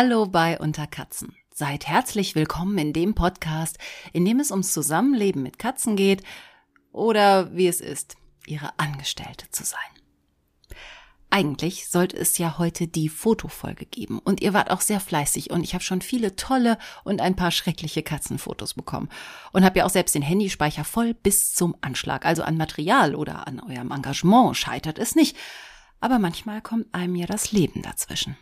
Hallo bei Unter Katzen. Seid herzlich willkommen in dem Podcast, in dem es ums Zusammenleben mit Katzen geht oder wie es ist, ihre Angestellte zu sein. Eigentlich sollte es ja heute die Fotofolge geben und ihr wart auch sehr fleißig und ich habe schon viele tolle und ein paar schreckliche Katzenfotos bekommen und habe ja auch selbst den Handyspeicher voll bis zum Anschlag. Also an Material oder an eurem Engagement scheitert es nicht, aber manchmal kommt einem ja das Leben dazwischen.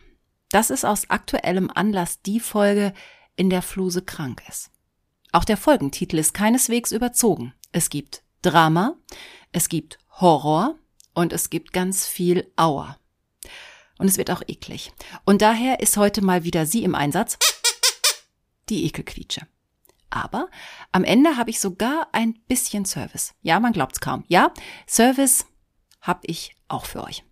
Das ist aus aktuellem Anlass die Folge, in der Fluse krank ist. Auch der Folgentitel ist keineswegs überzogen. Es gibt Drama, es gibt Horror und es gibt ganz viel Auer. Und es wird auch eklig. Und daher ist heute mal wieder sie im Einsatz. Die Ekelquietsche. Aber am Ende habe ich sogar ein bisschen Service. Ja, man glaubt's kaum. Ja, Service habe ich auch für euch.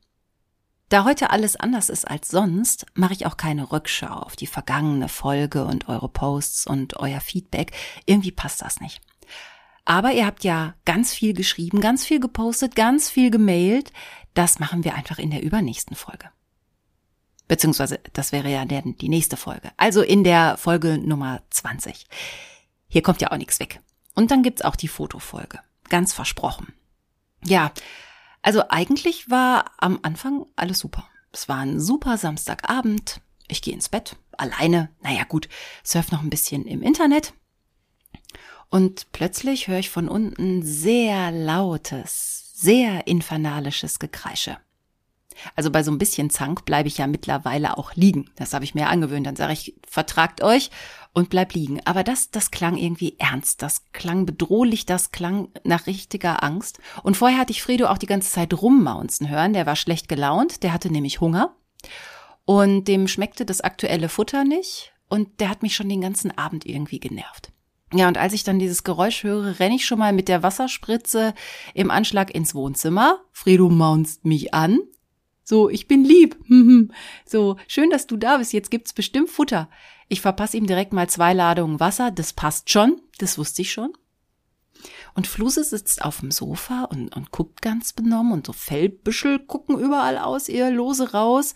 Da heute alles anders ist als sonst, mache ich auch keine Rückschau auf die vergangene Folge und eure Posts und euer Feedback. Irgendwie passt das nicht. Aber ihr habt ja ganz viel geschrieben, ganz viel gepostet, ganz viel gemailt. Das machen wir einfach in der übernächsten Folge. Beziehungsweise, das wäre ja der, die nächste Folge. Also in der Folge Nummer 20. Hier kommt ja auch nichts weg. Und dann gibt's auch die Fotofolge. Ganz versprochen. Ja, also eigentlich war am Anfang alles super. Es war ein super Samstagabend. Ich gehe ins Bett, alleine. Naja gut, surf noch ein bisschen im Internet. Und plötzlich höre ich von unten sehr lautes, sehr infernalisches Gekreische. Also bei so ein bisschen Zank bleibe ich ja mittlerweile auch liegen. Das habe ich mir angewöhnt. Dann sage ich, vertragt euch und bleib liegen. Aber das, das klang irgendwie ernst, das klang bedrohlich, das klang nach richtiger Angst. Und vorher hatte ich Fredo auch die ganze Zeit rummaunzen hören. Der war schlecht gelaunt, der hatte nämlich Hunger. Und dem schmeckte das aktuelle Futter nicht. Und der hat mich schon den ganzen Abend irgendwie genervt. Ja, und als ich dann dieses Geräusch höre, renne ich schon mal mit der Wasserspritze im Anschlag ins Wohnzimmer. Fredo maunzt mich an. So, ich bin lieb. so, schön, dass du da bist. Jetzt gibt's bestimmt Futter. Ich verpasse ihm direkt mal zwei Ladungen Wasser. Das passt schon. Das wusste ich schon. Und Fluse sitzt auf dem Sofa und, und guckt ganz benommen und so Fellbüschel gucken überall aus ihr Lose raus.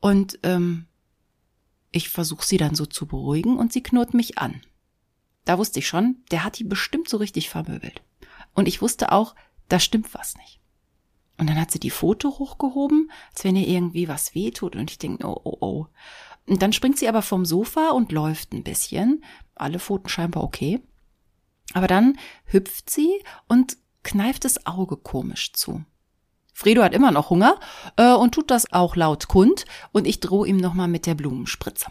Und ähm, ich versuche sie dann so zu beruhigen und sie knurrt mich an. Da wusste ich schon, der hat die bestimmt so richtig vermöbelt. Und ich wusste auch, da stimmt was nicht. Und dann hat sie die Foto hochgehoben, als wenn ihr irgendwie was wehtut. Und ich denke, oh, oh, oh. Und dann springt sie aber vom Sofa und läuft ein bisschen. Alle Pfoten scheinbar okay. Aber dann hüpft sie und kneift das Auge komisch zu. Fredo hat immer noch Hunger äh, und tut das auch laut kund und ich drohe ihm nochmal mit der Blumenspritze.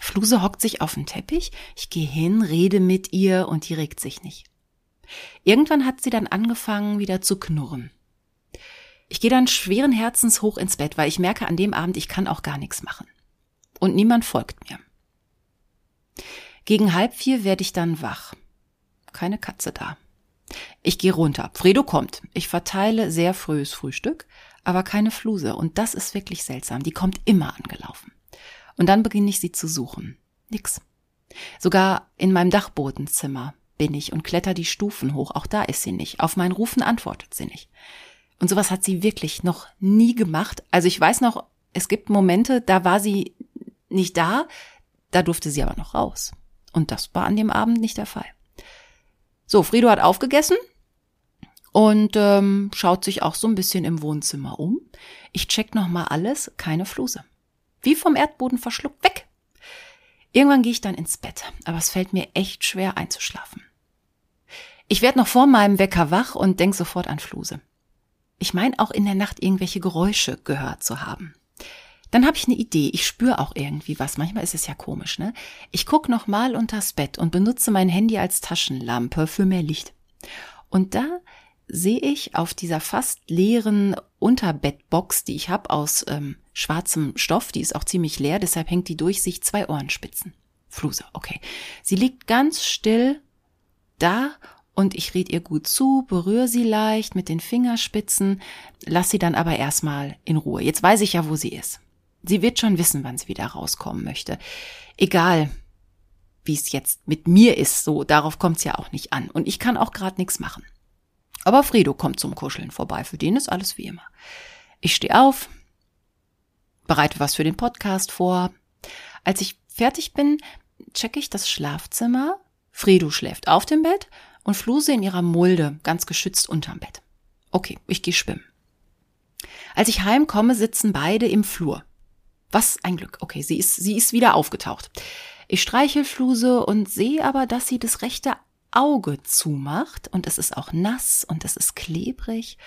Fluse hockt sich auf den Teppich, ich gehe hin, rede mit ihr und die regt sich nicht. Irgendwann hat sie dann angefangen wieder zu knurren. Ich gehe dann schweren Herzens hoch ins Bett, weil ich merke an dem Abend, ich kann auch gar nichts machen. Und niemand folgt mir. Gegen halb vier werde ich dann wach. Keine Katze da. Ich gehe runter. Fredo kommt. Ich verteile sehr frühes Frühstück, aber keine Fluse. Und das ist wirklich seltsam. Die kommt immer angelaufen. Und dann beginne ich sie zu suchen. Nix. Sogar in meinem Dachbodenzimmer bin ich und kletter die Stufen hoch. Auch da ist sie nicht. Auf meinen Rufen antwortet sie nicht. Und sowas hat sie wirklich noch nie gemacht. Also ich weiß noch, es gibt Momente, da war sie nicht da, da durfte sie aber noch raus. Und das war an dem Abend nicht der Fall. So, Frido hat aufgegessen und ähm, schaut sich auch so ein bisschen im Wohnzimmer um. Ich check noch mal alles, keine Fluse. Wie vom Erdboden verschluckt, weg. Irgendwann gehe ich dann ins Bett, aber es fällt mir echt schwer einzuschlafen. Ich werde noch vor meinem Wecker wach und denk sofort an Fluse. Ich meine auch in der Nacht irgendwelche Geräusche gehört zu haben. Dann habe ich eine Idee. Ich spüre auch irgendwie was. Manchmal ist es ja komisch, ne? Ich guck noch mal unters Bett und benutze mein Handy als Taschenlampe für mehr Licht. Und da sehe ich auf dieser fast leeren Unterbettbox, die ich habe aus ähm, schwarzem Stoff, die ist auch ziemlich leer, deshalb hängt die durch sich zwei Ohrenspitzen. Fluse, okay. Sie liegt ganz still da und ich red ihr gut zu, berühre sie leicht mit den Fingerspitzen, lass sie dann aber erstmal in Ruhe. Jetzt weiß ich ja, wo sie ist. Sie wird schon wissen, wann sie wieder rauskommen möchte. Egal, wie es jetzt mit mir ist, so, darauf kommt es ja auch nicht an. Und ich kann auch gerade nichts machen. Aber Fredo kommt zum Kuscheln vorbei, für den ist alles wie immer. Ich stehe auf, bereite was für den Podcast vor. Als ich fertig bin, checke ich das Schlafzimmer. Fredo schläft auf dem Bett und Fluse in ihrer Mulde, ganz geschützt unterm Bett. Okay, ich gehe schwimmen. Als ich heimkomme, sitzen beide im Flur. Was ein Glück. Okay, sie ist, sie ist wieder aufgetaucht. Ich streichel Fluse und sehe aber, dass sie das rechte Auge zumacht und es ist auch nass und es ist klebrig.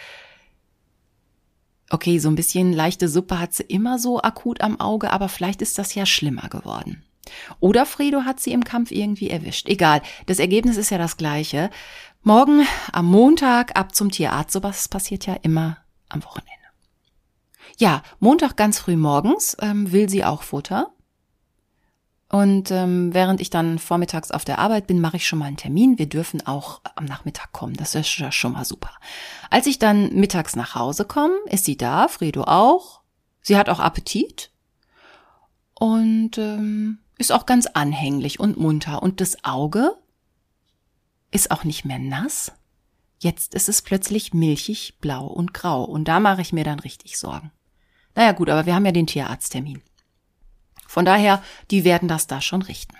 Okay, so ein bisschen leichte Suppe hat sie immer so akut am Auge, aber vielleicht ist das ja schlimmer geworden. Oder Fredo hat sie im Kampf irgendwie erwischt. Egal, das Ergebnis ist ja das gleiche. Morgen am Montag ab zum Tierarzt. Sowas passiert ja immer am Wochenende. Ja, Montag ganz früh morgens ähm, will sie auch Futter. Und ähm, während ich dann vormittags auf der Arbeit bin, mache ich schon mal einen Termin. Wir dürfen auch am Nachmittag kommen. Das ist ja schon mal super. Als ich dann mittags nach Hause komme, ist sie da, Fredo auch. Sie hat auch Appetit und ähm, ist auch ganz anhänglich und munter. Und das Auge ist auch nicht mehr nass. Jetzt ist es plötzlich milchig, blau und grau. Und da mache ich mir dann richtig Sorgen. Naja gut, aber wir haben ja den Tierarzttermin. Von daher, die werden das da schon richten.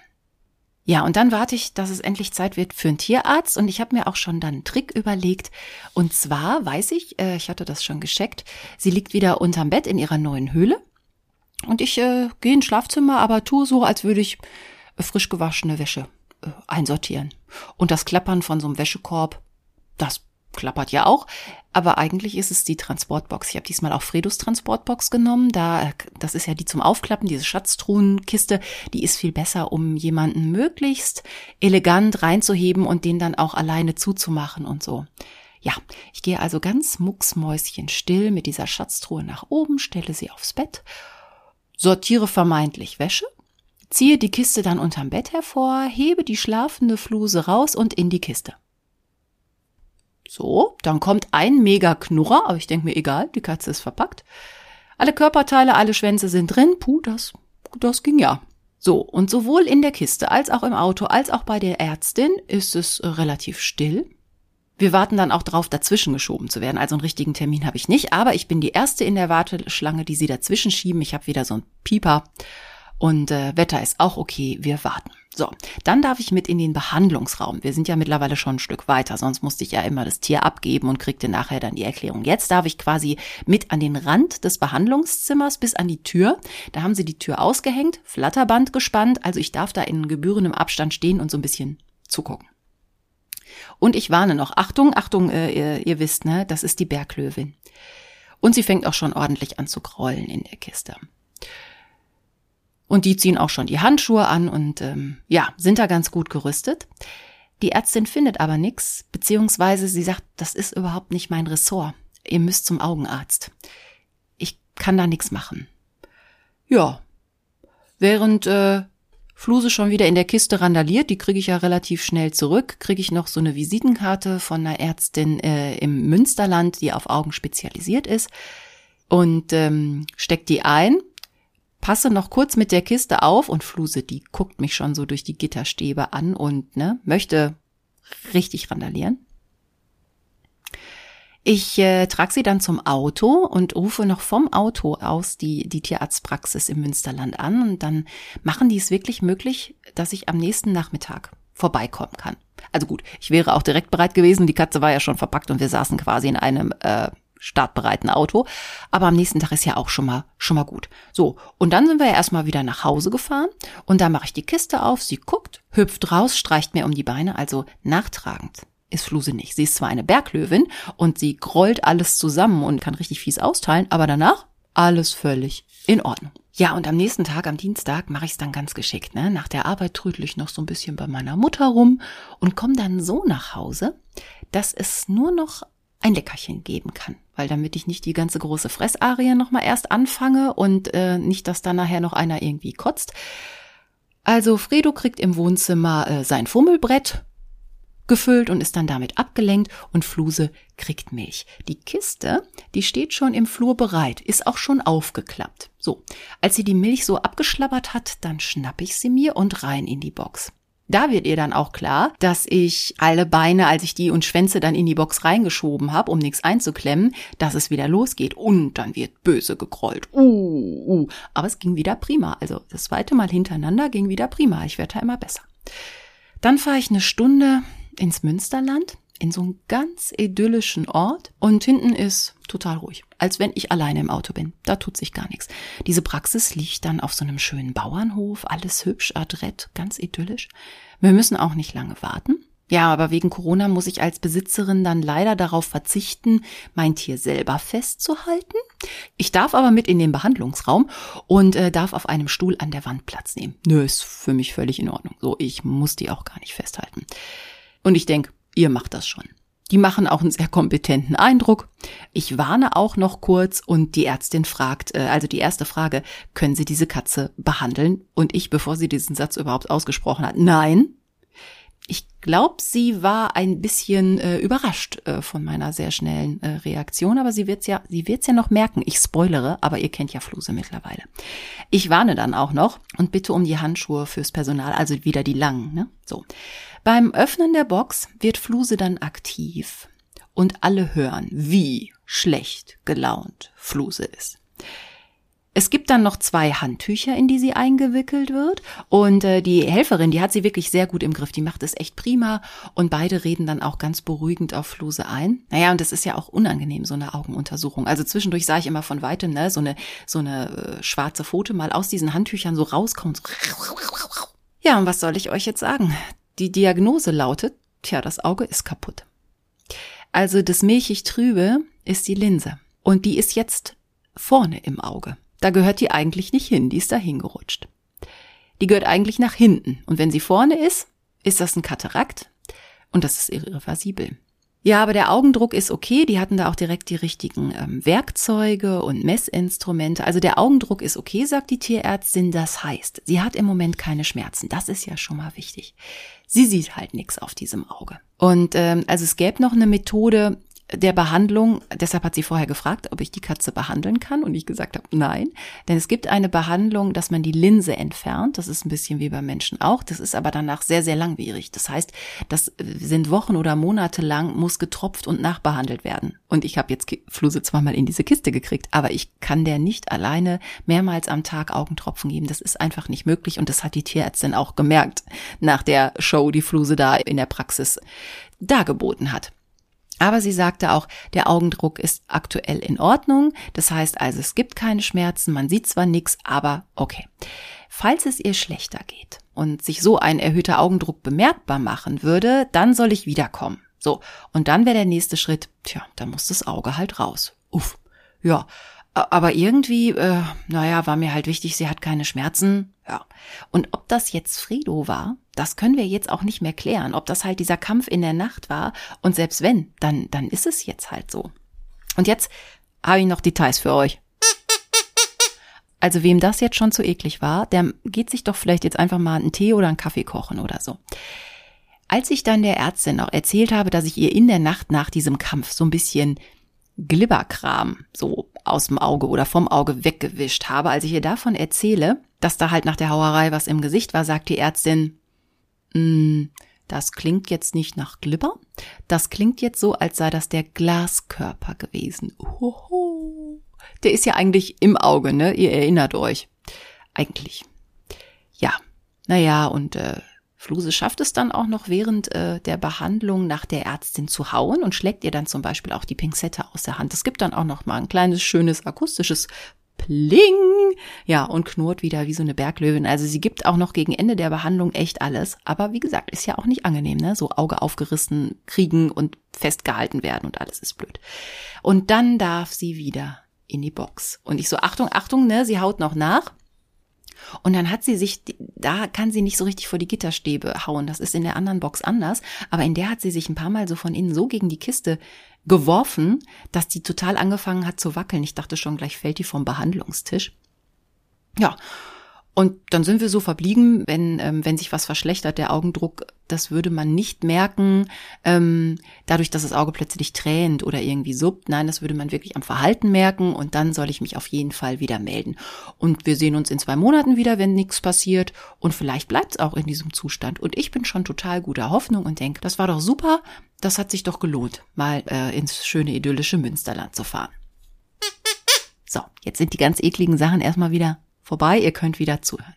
Ja, und dann warte ich, dass es endlich Zeit wird für einen Tierarzt und ich habe mir auch schon dann einen Trick überlegt. Und zwar weiß ich, äh, ich hatte das schon gescheckt, sie liegt wieder unterm Bett in ihrer neuen Höhle und ich äh, gehe ins Schlafzimmer, aber tue so, als würde ich äh, frisch gewaschene Wäsche äh, einsortieren. Und das Klappern von so einem Wäschekorb, das klappert ja auch. Aber eigentlich ist es die Transportbox. Ich habe diesmal auch Fredos Transportbox genommen. Da, das ist ja die zum Aufklappen, diese Schatztruhenkiste. Die ist viel besser, um jemanden möglichst elegant reinzuheben und den dann auch alleine zuzumachen und so. Ja, ich gehe also ganz mucksmäuschenstill mit dieser Schatztruhe nach oben, stelle sie aufs Bett, sortiere vermeintlich Wäsche, ziehe die Kiste dann unterm Bett hervor, hebe die schlafende Fluse raus und in die Kiste. So, dann kommt ein mega Knurrer, aber ich denke mir, egal, die Katze ist verpackt. Alle Körperteile, alle Schwänze sind drin. Puh, das, das ging ja. So, und sowohl in der Kiste als auch im Auto als auch bei der Ärztin ist es relativ still. Wir warten dann auch drauf, dazwischen geschoben zu werden. Also einen richtigen Termin habe ich nicht, aber ich bin die erste in der Warteschlange, die sie dazwischen schieben. Ich habe wieder so ein Pieper und äh, Wetter ist auch okay. Wir warten. So, dann darf ich mit in den Behandlungsraum. Wir sind ja mittlerweile schon ein Stück weiter, sonst musste ich ja immer das Tier abgeben und kriegte nachher dann die Erklärung. Jetzt darf ich quasi mit an den Rand des Behandlungszimmers bis an die Tür. Da haben sie die Tür ausgehängt, Flatterband gespannt, also ich darf da in gebührendem Abstand stehen und so ein bisschen zugucken. Und ich warne noch, Achtung, Achtung, äh, ihr, ihr wisst, ne, das ist die Berglöwin. Und sie fängt auch schon ordentlich an zu grollen in der Kiste. Und die ziehen auch schon die Handschuhe an und ähm, ja, sind da ganz gut gerüstet. Die Ärztin findet aber nichts, beziehungsweise sie sagt, das ist überhaupt nicht mein Ressort. Ihr müsst zum Augenarzt. Ich kann da nichts machen. Ja, während äh, Fluse schon wieder in der Kiste randaliert, die kriege ich ja relativ schnell zurück, kriege ich noch so eine Visitenkarte von einer Ärztin äh, im Münsterland, die auf Augen spezialisiert ist. Und ähm, steckt die ein passe noch kurz mit der Kiste auf und Fluse, die guckt mich schon so durch die Gitterstäbe an und ne, möchte richtig randalieren. Ich äh, trage sie dann zum Auto und rufe noch vom Auto aus die, die Tierarztpraxis im Münsterland an und dann machen die es wirklich möglich, dass ich am nächsten Nachmittag vorbeikommen kann. Also gut, ich wäre auch direkt bereit gewesen, die Katze war ja schon verpackt und wir saßen quasi in einem äh, startbereiten Auto. Aber am nächsten Tag ist ja auch schon mal, schon mal gut. So. Und dann sind wir ja erstmal wieder nach Hause gefahren und da mache ich die Kiste auf, sie guckt, hüpft raus, streicht mir um die Beine, also nachtragend ist Fluse nicht. Sie ist zwar eine Berglöwin und sie grollt alles zusammen und kann richtig fies austeilen, aber danach alles völlig in Ordnung. Ja, und am nächsten Tag, am Dienstag, mache ich es dann ganz geschickt. Ne? Nach der Arbeit trödel ich noch so ein bisschen bei meiner Mutter rum und komme dann so nach Hause, dass es nur noch ein Leckerchen geben kann. Weil damit ich nicht die ganze große Fressarie nochmal erst anfange und äh, nicht, dass dann nachher noch einer irgendwie kotzt. Also Fredo kriegt im Wohnzimmer äh, sein Fummelbrett gefüllt und ist dann damit abgelenkt und Fluse kriegt Milch. Die Kiste, die steht schon im Flur bereit, ist auch schon aufgeklappt. So, als sie die Milch so abgeschlabbert hat, dann schnapp ich sie mir und rein in die Box. Da wird ihr dann auch klar, dass ich alle Beine, als ich die und Schwänze dann in die Box reingeschoben habe, um nichts einzuklemmen, dass es wieder losgeht. Und dann wird böse gekrollt. Uh, uh. Aber es ging wieder prima. Also das zweite Mal hintereinander ging wieder prima. Ich werde da immer besser. Dann fahre ich eine Stunde ins Münsterland in so einen ganz idyllischen Ort und hinten ist total ruhig, als wenn ich alleine im Auto bin. Da tut sich gar nichts. Diese Praxis liegt dann auf so einem schönen Bauernhof, alles hübsch, adrett, ganz idyllisch. Wir müssen auch nicht lange warten. Ja, aber wegen Corona muss ich als Besitzerin dann leider darauf verzichten, mein Tier selber festzuhalten. Ich darf aber mit in den Behandlungsraum und äh, darf auf einem Stuhl an der Wand Platz nehmen. Nö, ist für mich völlig in Ordnung. So, ich muss die auch gar nicht festhalten. Und ich denke, ihr macht das schon. Die machen auch einen sehr kompetenten Eindruck. Ich warne auch noch kurz und die Ärztin fragt, äh, also die erste Frage, können Sie diese Katze behandeln? Und ich, bevor sie diesen Satz überhaupt ausgesprochen hat, nein. Glaube, sie war ein bisschen äh, überrascht äh, von meiner sehr schnellen äh, Reaktion, aber sie wird's ja, sie wird's ja noch merken. Ich spoilere, aber ihr kennt ja Fluse mittlerweile. Ich warne dann auch noch und bitte um die Handschuhe fürs Personal, also wieder die langen. Ne? So. Beim Öffnen der Box wird Fluse dann aktiv und alle hören, wie schlecht gelaunt Fluse ist. Es gibt dann noch zwei Handtücher, in die sie eingewickelt wird. Und äh, die Helferin, die hat sie wirklich sehr gut im Griff. Die macht es echt prima. Und beide reden dann auch ganz beruhigend auf Fluse ein. Naja, und das ist ja auch unangenehm, so eine Augenuntersuchung. Also zwischendurch sah ich immer von weitem, ne, so eine, so eine äh, schwarze Pfote mal aus diesen Handtüchern so rauskommt. Ja, und was soll ich euch jetzt sagen? Die Diagnose lautet, tja, das Auge ist kaputt. Also das milchig trübe ist die Linse. Und die ist jetzt vorne im Auge. Da gehört die eigentlich nicht hin, die ist da hingerutscht. Die gehört eigentlich nach hinten. Und wenn sie vorne ist, ist das ein Katarakt und das ist irreversibel. Ja, aber der Augendruck ist okay. Die hatten da auch direkt die richtigen ähm, Werkzeuge und Messinstrumente. Also der Augendruck ist okay, sagt die Tierärztin. Das heißt, sie hat im Moment keine Schmerzen. Das ist ja schon mal wichtig. Sie sieht halt nichts auf diesem Auge. Und ähm, also es gäbe noch eine Methode, der Behandlung, deshalb hat sie vorher gefragt, ob ich die Katze behandeln kann. Und ich gesagt habe, nein, denn es gibt eine Behandlung, dass man die Linse entfernt, das ist ein bisschen wie beim Menschen auch, das ist aber danach sehr, sehr langwierig. Das heißt, das sind Wochen oder Monate lang, muss getropft und nachbehandelt werden. Und ich habe jetzt Fluse zweimal in diese Kiste gekriegt, aber ich kann der nicht alleine mehrmals am Tag Augentropfen geben, das ist einfach nicht möglich. Und das hat die Tierärztin auch gemerkt nach der Show, die Fluse da in der Praxis dargeboten hat. Aber sie sagte auch, der Augendruck ist aktuell in Ordnung. Das heißt also, es gibt keine Schmerzen, man sieht zwar nichts, aber okay. Falls es ihr schlechter geht und sich so ein erhöhter Augendruck bemerkbar machen würde, dann soll ich wiederkommen. So, und dann wäre der nächste Schritt, tja, da muss das Auge halt raus. Uff. Ja, aber irgendwie, äh, naja, war mir halt wichtig, sie hat keine Schmerzen. Ja. Und ob das jetzt Fredo war, das können wir jetzt auch nicht mehr klären. Ob das halt dieser Kampf in der Nacht war. Und selbst wenn, dann, dann ist es jetzt halt so. Und jetzt habe ich noch Details für euch. Also wem das jetzt schon zu eklig war, der geht sich doch vielleicht jetzt einfach mal einen Tee oder einen Kaffee kochen oder so. Als ich dann der Ärztin auch erzählt habe, dass ich ihr in der Nacht nach diesem Kampf so ein bisschen Glibberkram so aus dem Auge oder vom Auge weggewischt habe. Als ich ihr davon erzähle, dass da halt nach der Hauerei was im Gesicht war, sagt die Ärztin, das klingt jetzt nicht nach Glibber, das klingt jetzt so, als sei das der Glaskörper gewesen. Oho. Der ist ja eigentlich im Auge, ne? Ihr erinnert euch. Eigentlich. Ja. Naja, und äh, Fluse schafft es dann auch noch während äh, der Behandlung nach der Ärztin zu hauen und schlägt ihr dann zum Beispiel auch die Pinzette aus der Hand. Es gibt dann auch noch mal ein kleines, schönes, akustisches Pling! Ja, und knurrt wieder wie so eine Berglöwin. Also sie gibt auch noch gegen Ende der Behandlung echt alles. Aber wie gesagt, ist ja auch nicht angenehm, ne? So Auge aufgerissen kriegen und festgehalten werden und alles ist blöd. Und dann darf sie wieder in die Box. Und ich so, Achtung, Achtung, ne? Sie haut noch nach. Und dann hat sie sich, da kann sie nicht so richtig vor die Gitterstäbe hauen. Das ist in der anderen Box anders. Aber in der hat sie sich ein paar Mal so von innen so gegen die Kiste geworfen, dass die total angefangen hat zu wackeln. Ich dachte schon, gleich fällt die vom Behandlungstisch. Ja. Und dann sind wir so verblieben, wenn, ähm, wenn sich was verschlechtert, der Augendruck, das würde man nicht merken, ähm, dadurch, dass das Auge plötzlich tränt oder irgendwie suppt. Nein, das würde man wirklich am Verhalten merken und dann soll ich mich auf jeden Fall wieder melden. Und wir sehen uns in zwei Monaten wieder, wenn nichts passiert. Und vielleicht bleibt es auch in diesem Zustand. Und ich bin schon total guter Hoffnung und denke, das war doch super, das hat sich doch gelohnt, mal äh, ins schöne idyllische Münsterland zu fahren. So, jetzt sind die ganz ekligen Sachen erstmal wieder vorbei, ihr könnt wieder zuhören.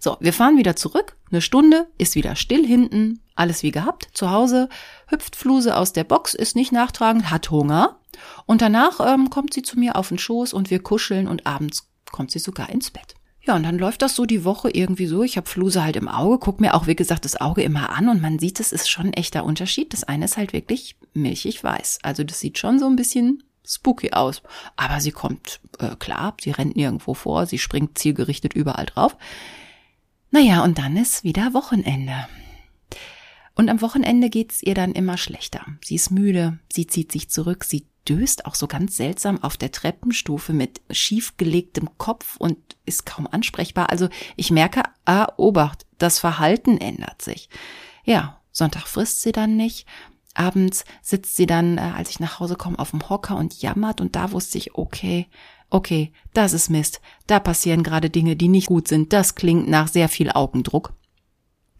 So, wir fahren wieder zurück. Eine Stunde, ist wieder still hinten, alles wie gehabt. Zu Hause hüpft Fluse aus der Box, ist nicht nachtragend, hat Hunger. Und danach ähm, kommt sie zu mir auf den Schoß und wir kuscheln und abends kommt sie sogar ins Bett. Ja, und dann läuft das so die Woche irgendwie so. Ich habe Fluse halt im Auge, guck mir auch, wie gesagt, das Auge immer an und man sieht, es ist schon ein echter Unterschied. Das eine ist halt wirklich milchig weiß. Also das sieht schon so ein bisschen spooky aus. Aber sie kommt äh, klar, sie rennt nirgendwo vor, sie springt zielgerichtet überall drauf. Naja, und dann ist wieder Wochenende. Und am Wochenende geht's ihr dann immer schlechter. Sie ist müde, sie zieht sich zurück, sie döst auch so ganz seltsam auf der Treppenstufe mit schiefgelegtem Kopf und ist kaum ansprechbar. Also ich merke, ah, Obacht, das Verhalten ändert sich. Ja, Sonntag frisst sie dann nicht, abends sitzt sie dann, äh, als ich nach Hause komme, auf dem Hocker und jammert und da wusste ich, okay, okay, das ist Mist. Da passieren gerade Dinge, die nicht gut sind. Das klingt nach sehr viel Augendruck.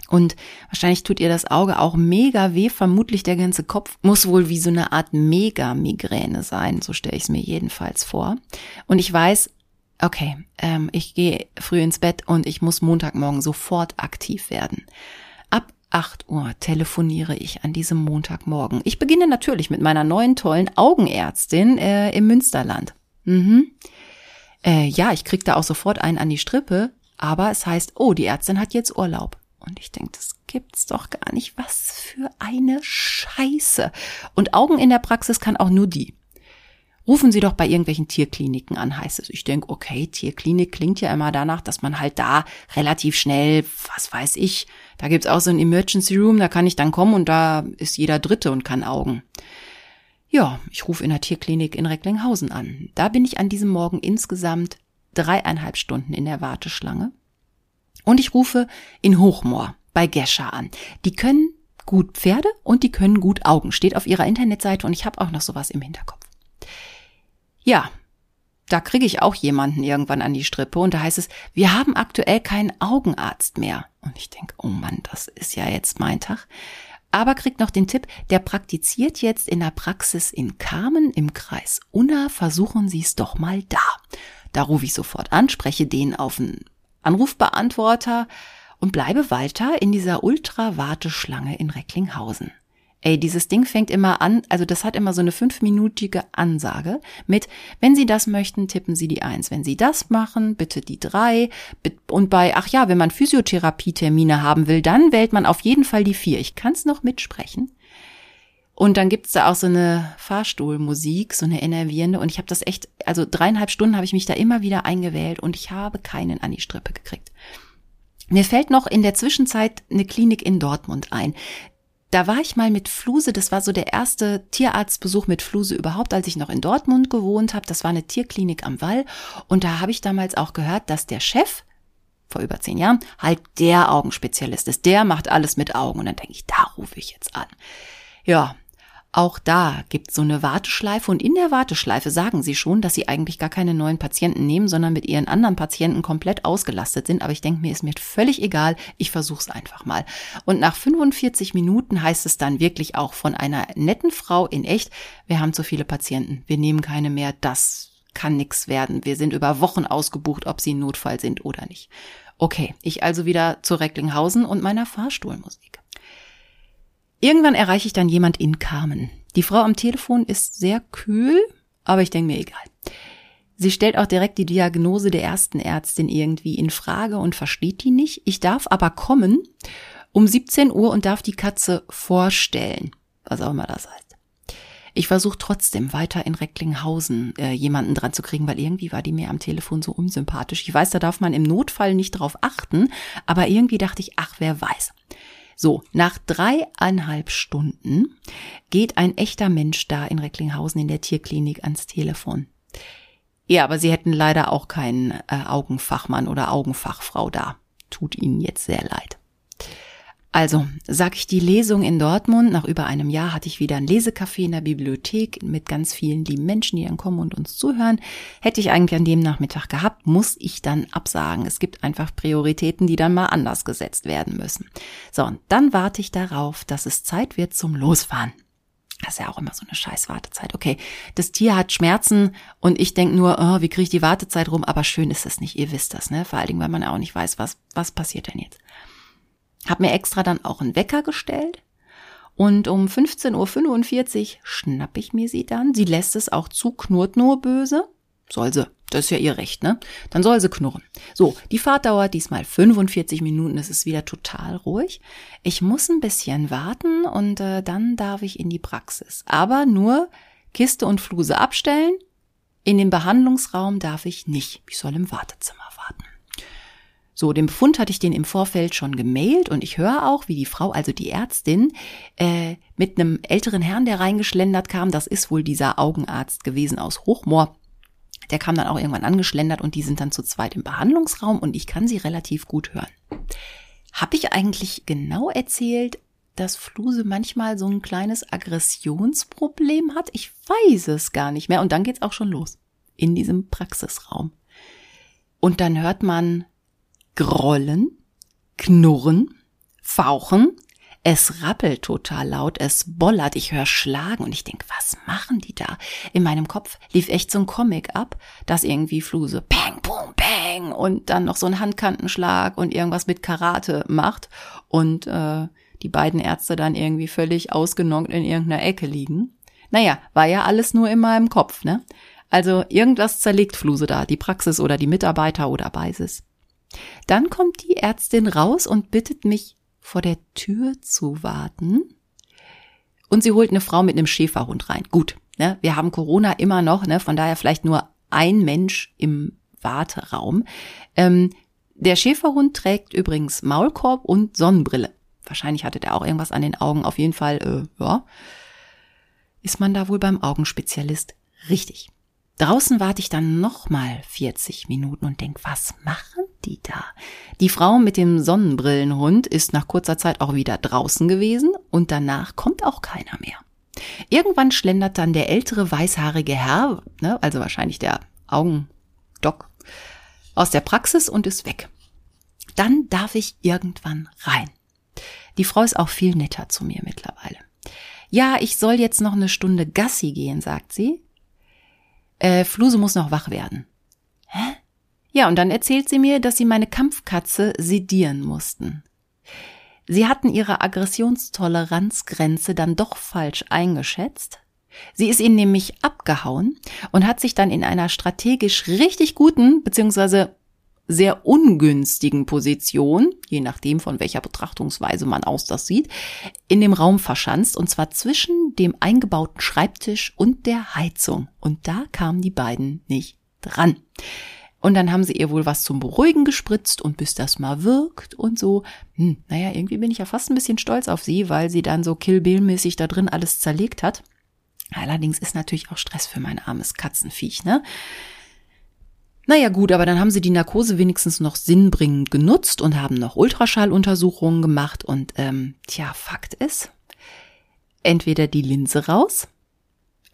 Und wahrscheinlich tut ihr das Auge auch mega weh, vermutlich der ganze Kopf muss wohl wie so eine Art Mega-Migräne sein, so stelle ich es mir jedenfalls vor. Und ich weiß, okay, ähm, ich gehe früh ins Bett und ich muss Montagmorgen sofort aktiv werden. 8 Uhr telefoniere ich an diesem Montagmorgen. Ich beginne natürlich mit meiner neuen tollen Augenärztin äh, im Münsterland. Mhm. Äh, ja, ich krieg da auch sofort einen an die Strippe, aber es heißt, oh, die Ärztin hat jetzt Urlaub. Und ich denke, das gibt's doch gar nicht. Was für eine Scheiße. Und Augen in der Praxis kann auch nur die. Rufen Sie doch bei irgendwelchen Tierkliniken an, heißt es. Ich denke, okay, Tierklinik klingt ja immer danach, dass man halt da relativ schnell, was weiß ich, da gibt's auch so ein Emergency Room, da kann ich dann kommen und da ist jeder Dritte und kann Augen. Ja, ich rufe in der Tierklinik in Recklinghausen an. Da bin ich an diesem Morgen insgesamt dreieinhalb Stunden in der Warteschlange. Und ich rufe in Hochmoor bei Gescher an. Die können gut Pferde und die können gut Augen. Steht auf ihrer Internetseite und ich habe auch noch sowas im Hinterkopf. Ja, da kriege ich auch jemanden irgendwann an die Strippe und da heißt es, wir haben aktuell keinen Augenarzt mehr. Und ich denke, oh Mann, das ist ja jetzt mein Tag. Aber kriegt noch den Tipp, der praktiziert jetzt in der Praxis in Kamen im Kreis Unna, versuchen Sie es doch mal da. Da rufe ich sofort an, spreche den auf einen Anrufbeantworter und bleibe weiter in dieser Ultra-Warteschlange in Recklinghausen. Ey, dieses Ding fängt immer an, also das hat immer so eine fünfminütige Ansage mit, wenn Sie das möchten, tippen Sie die eins. Wenn Sie das machen, bitte die drei. Und bei, ach ja, wenn man Physiotherapie-Termine haben will, dann wählt man auf jeden Fall die vier. Ich kann es noch mitsprechen. Und dann gibt's da auch so eine Fahrstuhlmusik, so eine enervierende. Und ich habe das echt, also dreieinhalb Stunden habe ich mich da immer wieder eingewählt und ich habe keinen an die Strippe gekriegt. Mir fällt noch in der Zwischenzeit eine Klinik in Dortmund ein. Da war ich mal mit Fluse, das war so der erste Tierarztbesuch mit Fluse überhaupt, als ich noch in Dortmund gewohnt habe. Das war eine Tierklinik am Wall. Und da habe ich damals auch gehört, dass der Chef vor über zehn Jahren halt der Augenspezialist ist. Der macht alles mit Augen. Und dann denke ich, da rufe ich jetzt an. Ja, auch da gibt so eine Warteschleife und in der Warteschleife sagen sie schon, dass sie eigentlich gar keine neuen Patienten nehmen, sondern mit ihren anderen Patienten komplett ausgelastet sind. Aber ich denke mir, ist mir völlig egal, ich versuch's einfach mal. Und nach 45 Minuten heißt es dann wirklich auch von einer netten Frau in echt, wir haben zu viele Patienten, wir nehmen keine mehr, das kann nix werden. Wir sind über Wochen ausgebucht, ob sie ein Notfall sind oder nicht. Okay, ich also wieder zu Recklinghausen und meiner Fahrstuhlmusik. Irgendwann erreiche ich dann jemand in Carmen. Die Frau am Telefon ist sehr kühl, aber ich denke mir egal. Sie stellt auch direkt die Diagnose der ersten Ärztin irgendwie in Frage und versteht die nicht. Ich darf aber kommen um 17 Uhr und darf die Katze vorstellen, was auch immer das heißt. Ich versuche trotzdem weiter in Recklinghausen äh, jemanden dran zu kriegen, weil irgendwie war die mir am Telefon so unsympathisch. Ich weiß, da darf man im Notfall nicht drauf achten, aber irgendwie dachte ich, ach, wer weiß. So, nach dreieinhalb Stunden geht ein echter Mensch da in Recklinghausen in der Tierklinik ans Telefon. Ja, aber sie hätten leider auch keinen äh, Augenfachmann oder Augenfachfrau da. Tut ihnen jetzt sehr leid. Also, sag ich die Lesung in Dortmund, nach über einem Jahr hatte ich wieder ein Lesecafé in der Bibliothek mit ganz vielen lieben Menschen, die dann kommen und uns zuhören. Hätte ich eigentlich an dem Nachmittag gehabt, muss ich dann absagen. Es gibt einfach Prioritäten, die dann mal anders gesetzt werden müssen. So, und dann warte ich darauf, dass es Zeit wird zum Losfahren. Das ist ja auch immer so eine scheiß Wartezeit. Okay, das Tier hat Schmerzen und ich denk nur, oh, wie kriege ich die Wartezeit rum? Aber schön ist es nicht, ihr wisst das, ne? Vor allen Dingen, weil man auch nicht weiß, was, was passiert denn jetzt. Hab mir extra dann auch einen Wecker gestellt. Und um 15.45 Uhr schnapp ich mir sie dann. Sie lässt es auch zu, knurrt nur böse. Soll sie. Das ist ja ihr Recht, ne? Dann soll sie knurren. So, die Fahrt dauert diesmal 45 Minuten. Es ist wieder total ruhig. Ich muss ein bisschen warten und äh, dann darf ich in die Praxis. Aber nur Kiste und Fluse abstellen. In den Behandlungsraum darf ich nicht. Ich soll im Wartezimmer warten. So, den Befund hatte ich den im Vorfeld schon gemailt und ich höre auch, wie die Frau, also die Ärztin, äh, mit einem älteren Herrn, der reingeschlendert kam, das ist wohl dieser Augenarzt gewesen aus Hochmoor. Der kam dann auch irgendwann angeschlendert und die sind dann zu zweit im Behandlungsraum und ich kann sie relativ gut hören. Habe ich eigentlich genau erzählt, dass Fluse manchmal so ein kleines Aggressionsproblem hat? Ich weiß es gar nicht mehr. Und dann geht's auch schon los. In diesem Praxisraum. Und dann hört man grollen, knurren, fauchen. Es rappelt total laut, es bollert, ich höre Schlagen und ich denk, was machen die da? In meinem Kopf lief echt so ein Comic ab, dass irgendwie Fluse bang, boom, bang und dann noch so ein Handkantenschlag und irgendwas mit Karate macht und äh, die beiden Ärzte dann irgendwie völlig ausgenockt in irgendeiner Ecke liegen. Naja, war ja alles nur in meinem Kopf, ne? Also irgendwas zerlegt Fluse da, die Praxis oder die Mitarbeiter oder beides. Dann kommt die Ärztin raus und bittet mich, vor der Tür zu warten. Und sie holt eine Frau mit einem Schäferhund rein. Gut, ne, wir haben Corona immer noch, ne, von daher vielleicht nur ein Mensch im Warteraum. Ähm, der Schäferhund trägt übrigens Maulkorb und Sonnenbrille. Wahrscheinlich hatte der auch irgendwas an den Augen. Auf jeden Fall, äh, ja, ist man da wohl beim Augenspezialist richtig. Draußen warte ich dann nochmal 40 Minuten und denk, was machen die da? Die Frau mit dem Sonnenbrillenhund ist nach kurzer Zeit auch wieder draußen gewesen und danach kommt auch keiner mehr. Irgendwann schlendert dann der ältere weißhaarige Herr, ne, also wahrscheinlich der Augendoc, aus der Praxis und ist weg. Dann darf ich irgendwann rein. Die Frau ist auch viel netter zu mir mittlerweile. Ja, ich soll jetzt noch eine Stunde Gassi gehen, sagt sie. Äh, Fluse muss noch wach werden. Hä? Ja, und dann erzählt sie mir, dass sie meine Kampfkatze sedieren mussten. Sie hatten ihre Aggressionstoleranzgrenze dann doch falsch eingeschätzt. Sie ist ihnen nämlich abgehauen und hat sich dann in einer strategisch richtig guten beziehungsweise sehr ungünstigen Position, je nachdem von welcher Betrachtungsweise man aus das sieht, in dem Raum verschanzt und zwar zwischen dem eingebauten Schreibtisch und der Heizung. Und da kamen die beiden nicht dran. Und dann haben sie ihr wohl was zum Beruhigen gespritzt und bis das mal wirkt und so. Hm, naja, irgendwie bin ich ja fast ein bisschen stolz auf sie, weil sie dann so Kill Bill-mäßig da drin alles zerlegt hat. Allerdings ist natürlich auch Stress für mein armes Katzenviech, ne? Naja gut, aber dann haben sie die Narkose wenigstens noch sinnbringend genutzt und haben noch Ultraschalluntersuchungen gemacht und ähm, tja, Fakt ist, entweder die Linse raus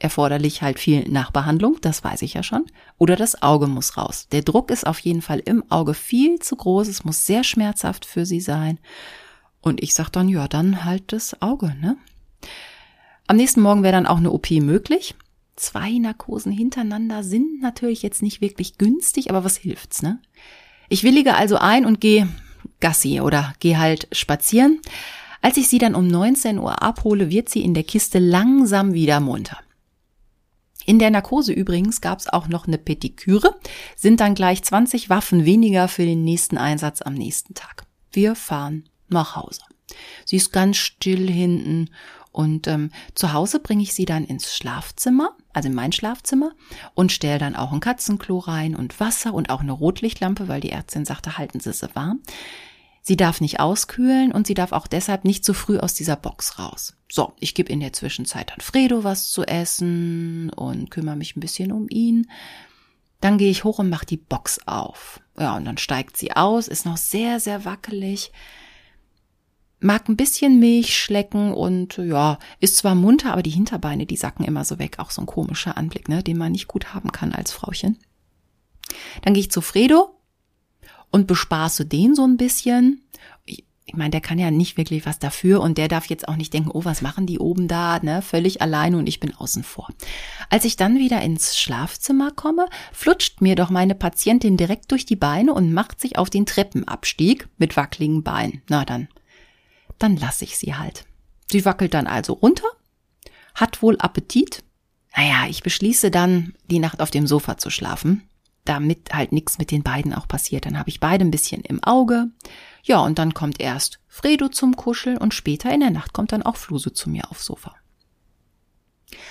erforderlich halt viel Nachbehandlung, das weiß ich ja schon. Oder das Auge muss raus. Der Druck ist auf jeden Fall im Auge viel zu groß. Es muss sehr schmerzhaft für sie sein. Und ich sag dann, ja, dann halt das Auge, ne? Am nächsten Morgen wäre dann auch eine OP möglich. Zwei Narkosen hintereinander sind natürlich jetzt nicht wirklich günstig, aber was hilft's, ne? Ich willige also ein und gehe Gassi oder gehe halt spazieren. Als ich sie dann um 19 Uhr abhole, wird sie in der Kiste langsam wieder munter. In der Narkose übrigens gab es auch noch eine Petiküre, sind dann gleich 20 Waffen weniger für den nächsten Einsatz am nächsten Tag. Wir fahren nach Hause. Sie ist ganz still hinten und ähm, zu Hause bringe ich sie dann ins Schlafzimmer, also in mein Schlafzimmer, und stelle dann auch ein Katzenklo rein und Wasser und auch eine Rotlichtlampe, weil die Ärztin sagte, halten Sie sie warm. Sie darf nicht auskühlen und sie darf auch deshalb nicht zu früh aus dieser Box raus. So, ich gebe in der Zwischenzeit dann Fredo was zu essen und kümmere mich ein bisschen um ihn. Dann gehe ich hoch und mache die Box auf. Ja, und dann steigt sie aus, ist noch sehr, sehr wackelig. Mag ein bisschen Milch schlecken und ja, ist zwar munter, aber die Hinterbeine, die sacken immer so weg. Auch so ein komischer Anblick, ne, den man nicht gut haben kann als Frauchen. Dann gehe ich zu Fredo und bespaße den so ein bisschen ich meine, der kann ja nicht wirklich was dafür und der darf jetzt auch nicht denken, oh, was machen die oben da, ne, völlig alleine und ich bin außen vor. Als ich dann wieder ins Schlafzimmer komme, flutscht mir doch meine Patientin direkt durch die Beine und macht sich auf den Treppenabstieg mit wackeligen Beinen. Na dann, dann lasse ich sie halt. Sie wackelt dann also runter, hat wohl Appetit. Naja, ich beschließe dann, die Nacht auf dem Sofa zu schlafen, damit halt nichts mit den beiden auch passiert. Dann habe ich beide ein bisschen im Auge ja, und dann kommt erst Fredo zum Kuscheln und später in der Nacht kommt dann auch Fluse zu mir aufs Sofa.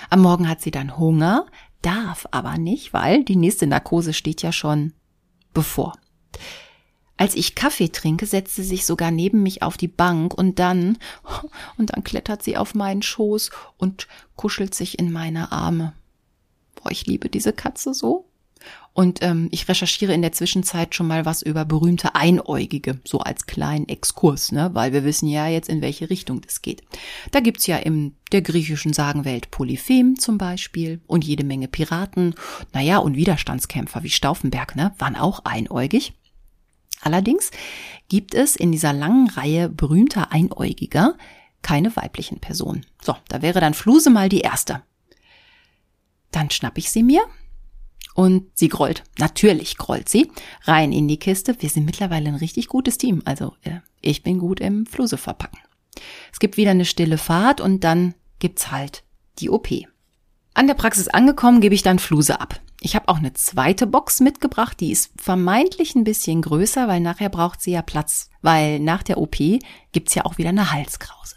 Am Morgen hat sie dann Hunger, darf aber nicht, weil die nächste Narkose steht ja schon bevor. Als ich Kaffee trinke, setzt sie sich sogar neben mich auf die Bank und dann, und dann klettert sie auf meinen Schoß und kuschelt sich in meine Arme. Boah, ich liebe diese Katze so. Und ähm, ich recherchiere in der Zwischenzeit schon mal was über berühmte Einäugige, so als kleinen Exkurs, ne? weil wir wissen ja jetzt, in welche Richtung das geht. Da gibt's ja in der griechischen Sagenwelt Polyphem zum Beispiel und jede Menge Piraten, naja, und Widerstandskämpfer wie Stauffenberg, ne? waren auch einäugig. Allerdings gibt es in dieser langen Reihe berühmter Einäugiger keine weiblichen Personen. So, da wäre dann Fluse mal die erste. Dann schnapp ich sie mir, und sie grollt. Natürlich grollt sie. Rein in die Kiste. Wir sind mittlerweile ein richtig gutes Team. Also äh, ich bin gut im Fluse verpacken. Es gibt wieder eine stille Fahrt und dann gibt's halt die OP. An der Praxis angekommen, gebe ich dann Fluse ab. Ich habe auch eine zweite Box mitgebracht, die ist vermeintlich ein bisschen größer, weil nachher braucht sie ja Platz, weil nach der OP gibt's ja auch wieder eine Halskrause.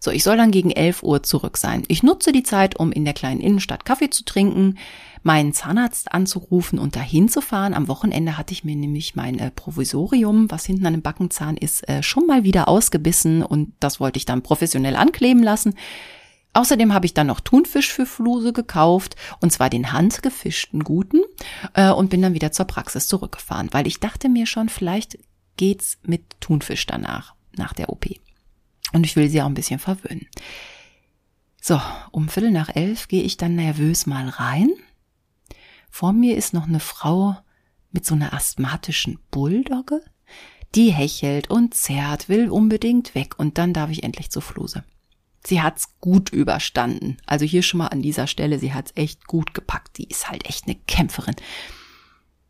So, ich soll dann gegen 11 Uhr zurück sein. Ich nutze die Zeit, um in der kleinen Innenstadt Kaffee zu trinken, meinen Zahnarzt anzurufen und dahin zu fahren. Am Wochenende hatte ich mir nämlich mein äh, Provisorium, was hinten an dem Backenzahn ist, äh, schon mal wieder ausgebissen und das wollte ich dann professionell ankleben lassen. Außerdem habe ich dann noch Thunfisch für Fluse gekauft, und zwar den handgefischten guten, äh, und bin dann wieder zur Praxis zurückgefahren, weil ich dachte mir schon, vielleicht geht's mit Thunfisch danach, nach der OP. Und ich will sie auch ein bisschen verwöhnen. So, um Viertel nach elf gehe ich dann nervös mal rein. Vor mir ist noch eine Frau mit so einer asthmatischen Bulldogge. Die hechelt und zerrt, will unbedingt weg und dann darf ich endlich zur Fluse. Sie hat's gut überstanden. Also hier schon mal an dieser Stelle, sie hat's echt gut gepackt. Die ist halt echt eine Kämpferin.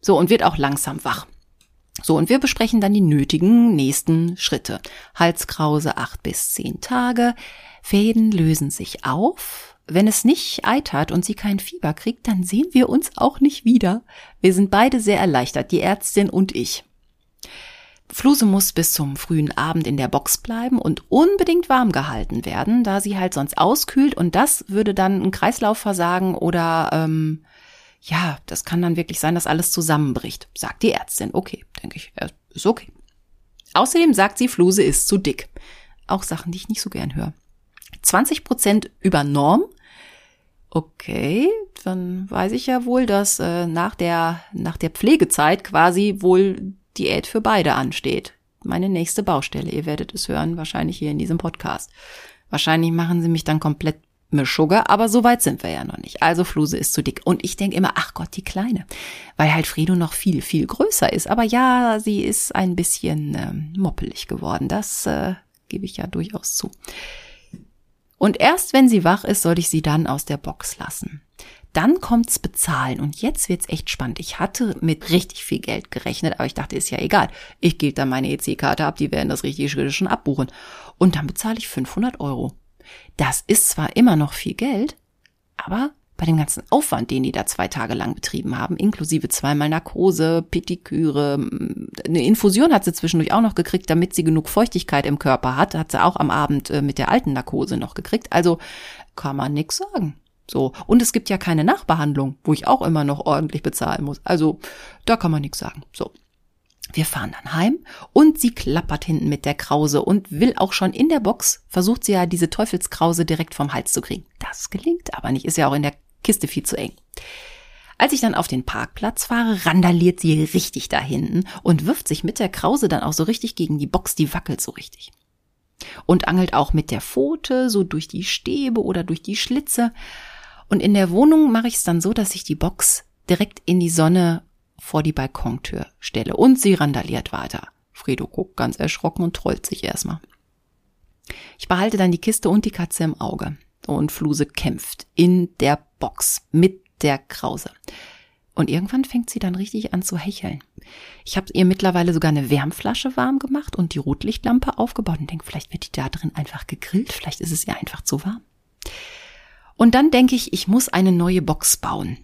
So, und wird auch langsam wach. So, und wir besprechen dann die nötigen nächsten Schritte. Halskrause acht bis zehn Tage. Fäden lösen sich auf. Wenn es nicht eitert und sie kein Fieber kriegt, dann sehen wir uns auch nicht wieder. Wir sind beide sehr erleichtert, die Ärztin und ich. Fluse muss bis zum frühen Abend in der Box bleiben und unbedingt warm gehalten werden, da sie halt sonst auskühlt und das würde dann ein Kreislaufversagen oder ähm, ja, das kann dann wirklich sein, dass alles zusammenbricht, sagt die Ärztin. Okay, denke ich, ist okay. Außerdem sagt sie, Fluse ist zu dick. Auch Sachen, die ich nicht so gern höre. 20 Prozent über Norm. Okay, dann weiß ich ja wohl, dass äh, nach der nach der Pflegezeit quasi wohl Diät für beide ansteht. Meine nächste Baustelle. Ihr werdet es hören, wahrscheinlich hier in diesem Podcast. Wahrscheinlich machen sie mich dann komplett Sugar, aber so weit sind wir ja noch nicht. Also Fluse ist zu dick. Und ich denke immer, ach Gott, die Kleine. Weil halt Fredo noch viel, viel größer ist. Aber ja, sie ist ein bisschen äh, moppelig geworden. Das äh, gebe ich ja durchaus zu. Und erst wenn sie wach ist, soll ich sie dann aus der Box lassen. Dann kommt's bezahlen und jetzt wird's echt spannend. Ich hatte mit richtig viel Geld gerechnet, aber ich dachte, ist ja egal. Ich gebe dann meine EC-Karte ab, die werden das richtige schon abbuchen. Und dann bezahle ich 500 Euro. Das ist zwar immer noch viel Geld, aber bei dem ganzen Aufwand, den die da zwei Tage lang betrieben haben, inklusive zweimal Narkose, Petiküre, eine Infusion hat sie zwischendurch auch noch gekriegt, damit sie genug Feuchtigkeit im Körper hat, hat sie auch am Abend äh, mit der alten Narkose noch gekriegt. Also kann man nix sagen. So. Und es gibt ja keine Nachbehandlung, wo ich auch immer noch ordentlich bezahlen muss. Also, da kann man nix sagen. So. Wir fahren dann heim und sie klappert hinten mit der Krause und will auch schon in der Box, versucht sie ja diese Teufelskrause direkt vom Hals zu kriegen. Das gelingt aber nicht, ist ja auch in der Kiste viel zu eng. Als ich dann auf den Parkplatz fahre, randaliert sie richtig da hinten und wirft sich mit der Krause dann auch so richtig gegen die Box, die wackelt so richtig. Und angelt auch mit der Pfote so durch die Stäbe oder durch die Schlitze. Und in der Wohnung mache ich es dann so, dass ich die Box direkt in die Sonne vor die Balkontür stelle. Und sie randaliert weiter. Fredo guckt ganz erschrocken und trollt sich erstmal. Ich behalte dann die Kiste und die Katze im Auge. Und Fluse kämpft in der Box mit der Krause. Und irgendwann fängt sie dann richtig an zu hecheln. Ich habe ihr mittlerweile sogar eine Wärmflasche warm gemacht und die Rotlichtlampe aufgebaut und denke, vielleicht wird die da drin einfach gegrillt, vielleicht ist es ihr einfach zu warm. Und dann denke ich, ich muss eine neue Box bauen.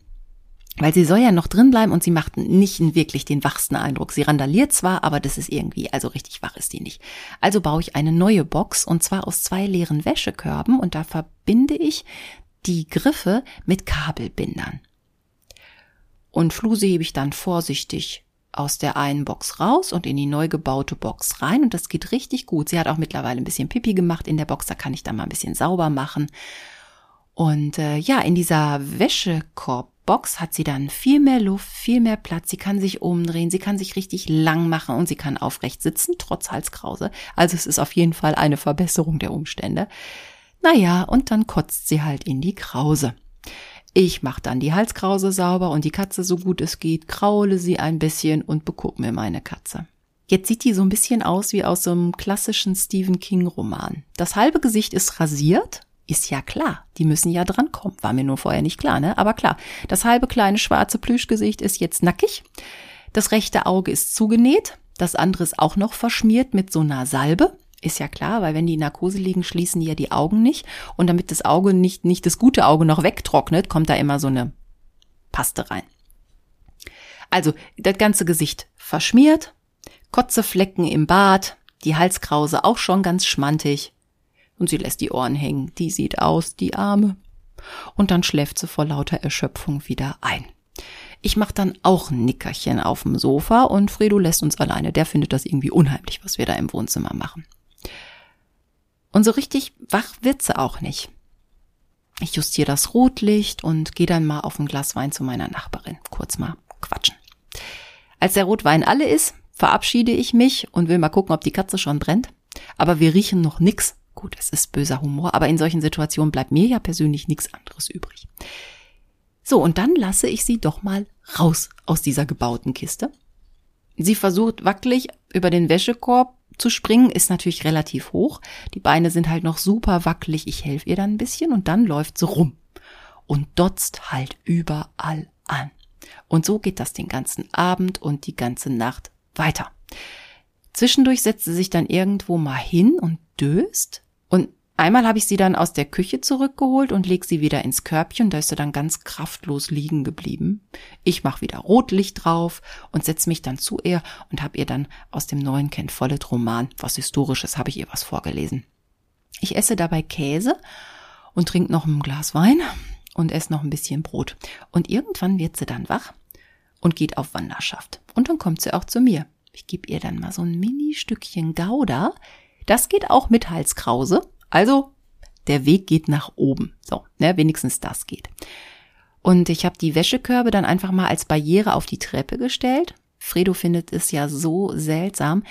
Weil sie soll ja noch drin bleiben und sie macht nicht wirklich den wachsten Eindruck. Sie randaliert zwar, aber das ist irgendwie, also richtig wach ist die nicht. Also baue ich eine neue Box und zwar aus zwei leeren Wäschekörben und da verbinde ich die Griffe mit Kabelbindern. Und Fluse hebe ich dann vorsichtig aus der einen Box raus und in die neu gebaute Box rein und das geht richtig gut. Sie hat auch mittlerweile ein bisschen Pipi gemacht in der Box, da kann ich dann mal ein bisschen sauber machen. Und äh, ja, in dieser Wäschekorbbox hat sie dann viel mehr Luft, viel mehr Platz. Sie kann sich umdrehen, sie kann sich richtig lang machen und sie kann aufrecht sitzen, trotz Halskrause. Also es ist auf jeden Fall eine Verbesserung der Umstände. Naja, und dann kotzt sie halt in die Krause. Ich mach dann die Halskrause sauber und die Katze so gut es geht, kraule sie ein bisschen und beguck mir meine Katze. Jetzt sieht die so ein bisschen aus wie aus so einem klassischen Stephen King Roman. Das halbe Gesicht ist rasiert, ist ja klar, die müssen ja drankommen. War mir nur vorher nicht klar, ne? Aber klar, das halbe kleine schwarze Plüschgesicht ist jetzt nackig. Das rechte Auge ist zugenäht, das andere ist auch noch verschmiert mit so einer Salbe. Ist ja klar, weil wenn die in Narkose liegen, schließen die ja die Augen nicht. Und damit das Auge nicht, nicht das gute Auge noch wegtrocknet, kommt da immer so eine Paste rein. Also, das ganze Gesicht verschmiert, Kotzeflecken im Bart, die Halskrause auch schon ganz schmantig. Und sie lässt die Ohren hängen. Die sieht aus, die Arme. Und dann schläft sie vor lauter Erschöpfung wieder ein. Ich mache dann auch ein Nickerchen auf dem Sofa und Fredo lässt uns alleine. Der findet das irgendwie unheimlich, was wir da im Wohnzimmer machen. Und so richtig wach wird sie auch nicht. Ich justiere das Rotlicht und gehe dann mal auf ein Glas Wein zu meiner Nachbarin. Kurz mal quatschen. Als der Rotwein alle ist, verabschiede ich mich und will mal gucken, ob die Katze schon brennt. Aber wir riechen noch nix. Gut, es ist böser Humor, aber in solchen Situationen bleibt mir ja persönlich nichts anderes übrig. So, und dann lasse ich sie doch mal raus aus dieser gebauten Kiste. Sie versucht wackelig über den Wäschekorb zu springen ist natürlich relativ hoch. Die Beine sind halt noch super wackelig. Ich helfe ihr dann ein bisschen und dann läuft sie rum und dotzt halt überall an. Und so geht das den ganzen Abend und die ganze Nacht weiter. Zwischendurch setzt sie sich dann irgendwo mal hin und döst und Einmal habe ich sie dann aus der Küche zurückgeholt und leg sie wieder ins Körbchen, da ist sie dann ganz kraftlos liegen geblieben. Ich mache wieder Rotlicht drauf und setz mich dann zu ihr und habe ihr dann aus dem neuen Kent Follett Roman, was Historisches, habe ich ihr was vorgelesen. Ich esse dabei Käse und trinke noch ein Glas Wein und esse noch ein bisschen Brot. Und irgendwann wird sie dann wach und geht auf Wanderschaft. Und dann kommt sie auch zu mir. Ich gebe ihr dann mal so ein Mini-Stückchen Gouda. Das geht auch mit Halskrause. Also, der Weg geht nach oben. So, ne, wenigstens das geht. Und ich habe die Wäschekörbe dann einfach mal als Barriere auf die Treppe gestellt. Fredo findet es ja so seltsam.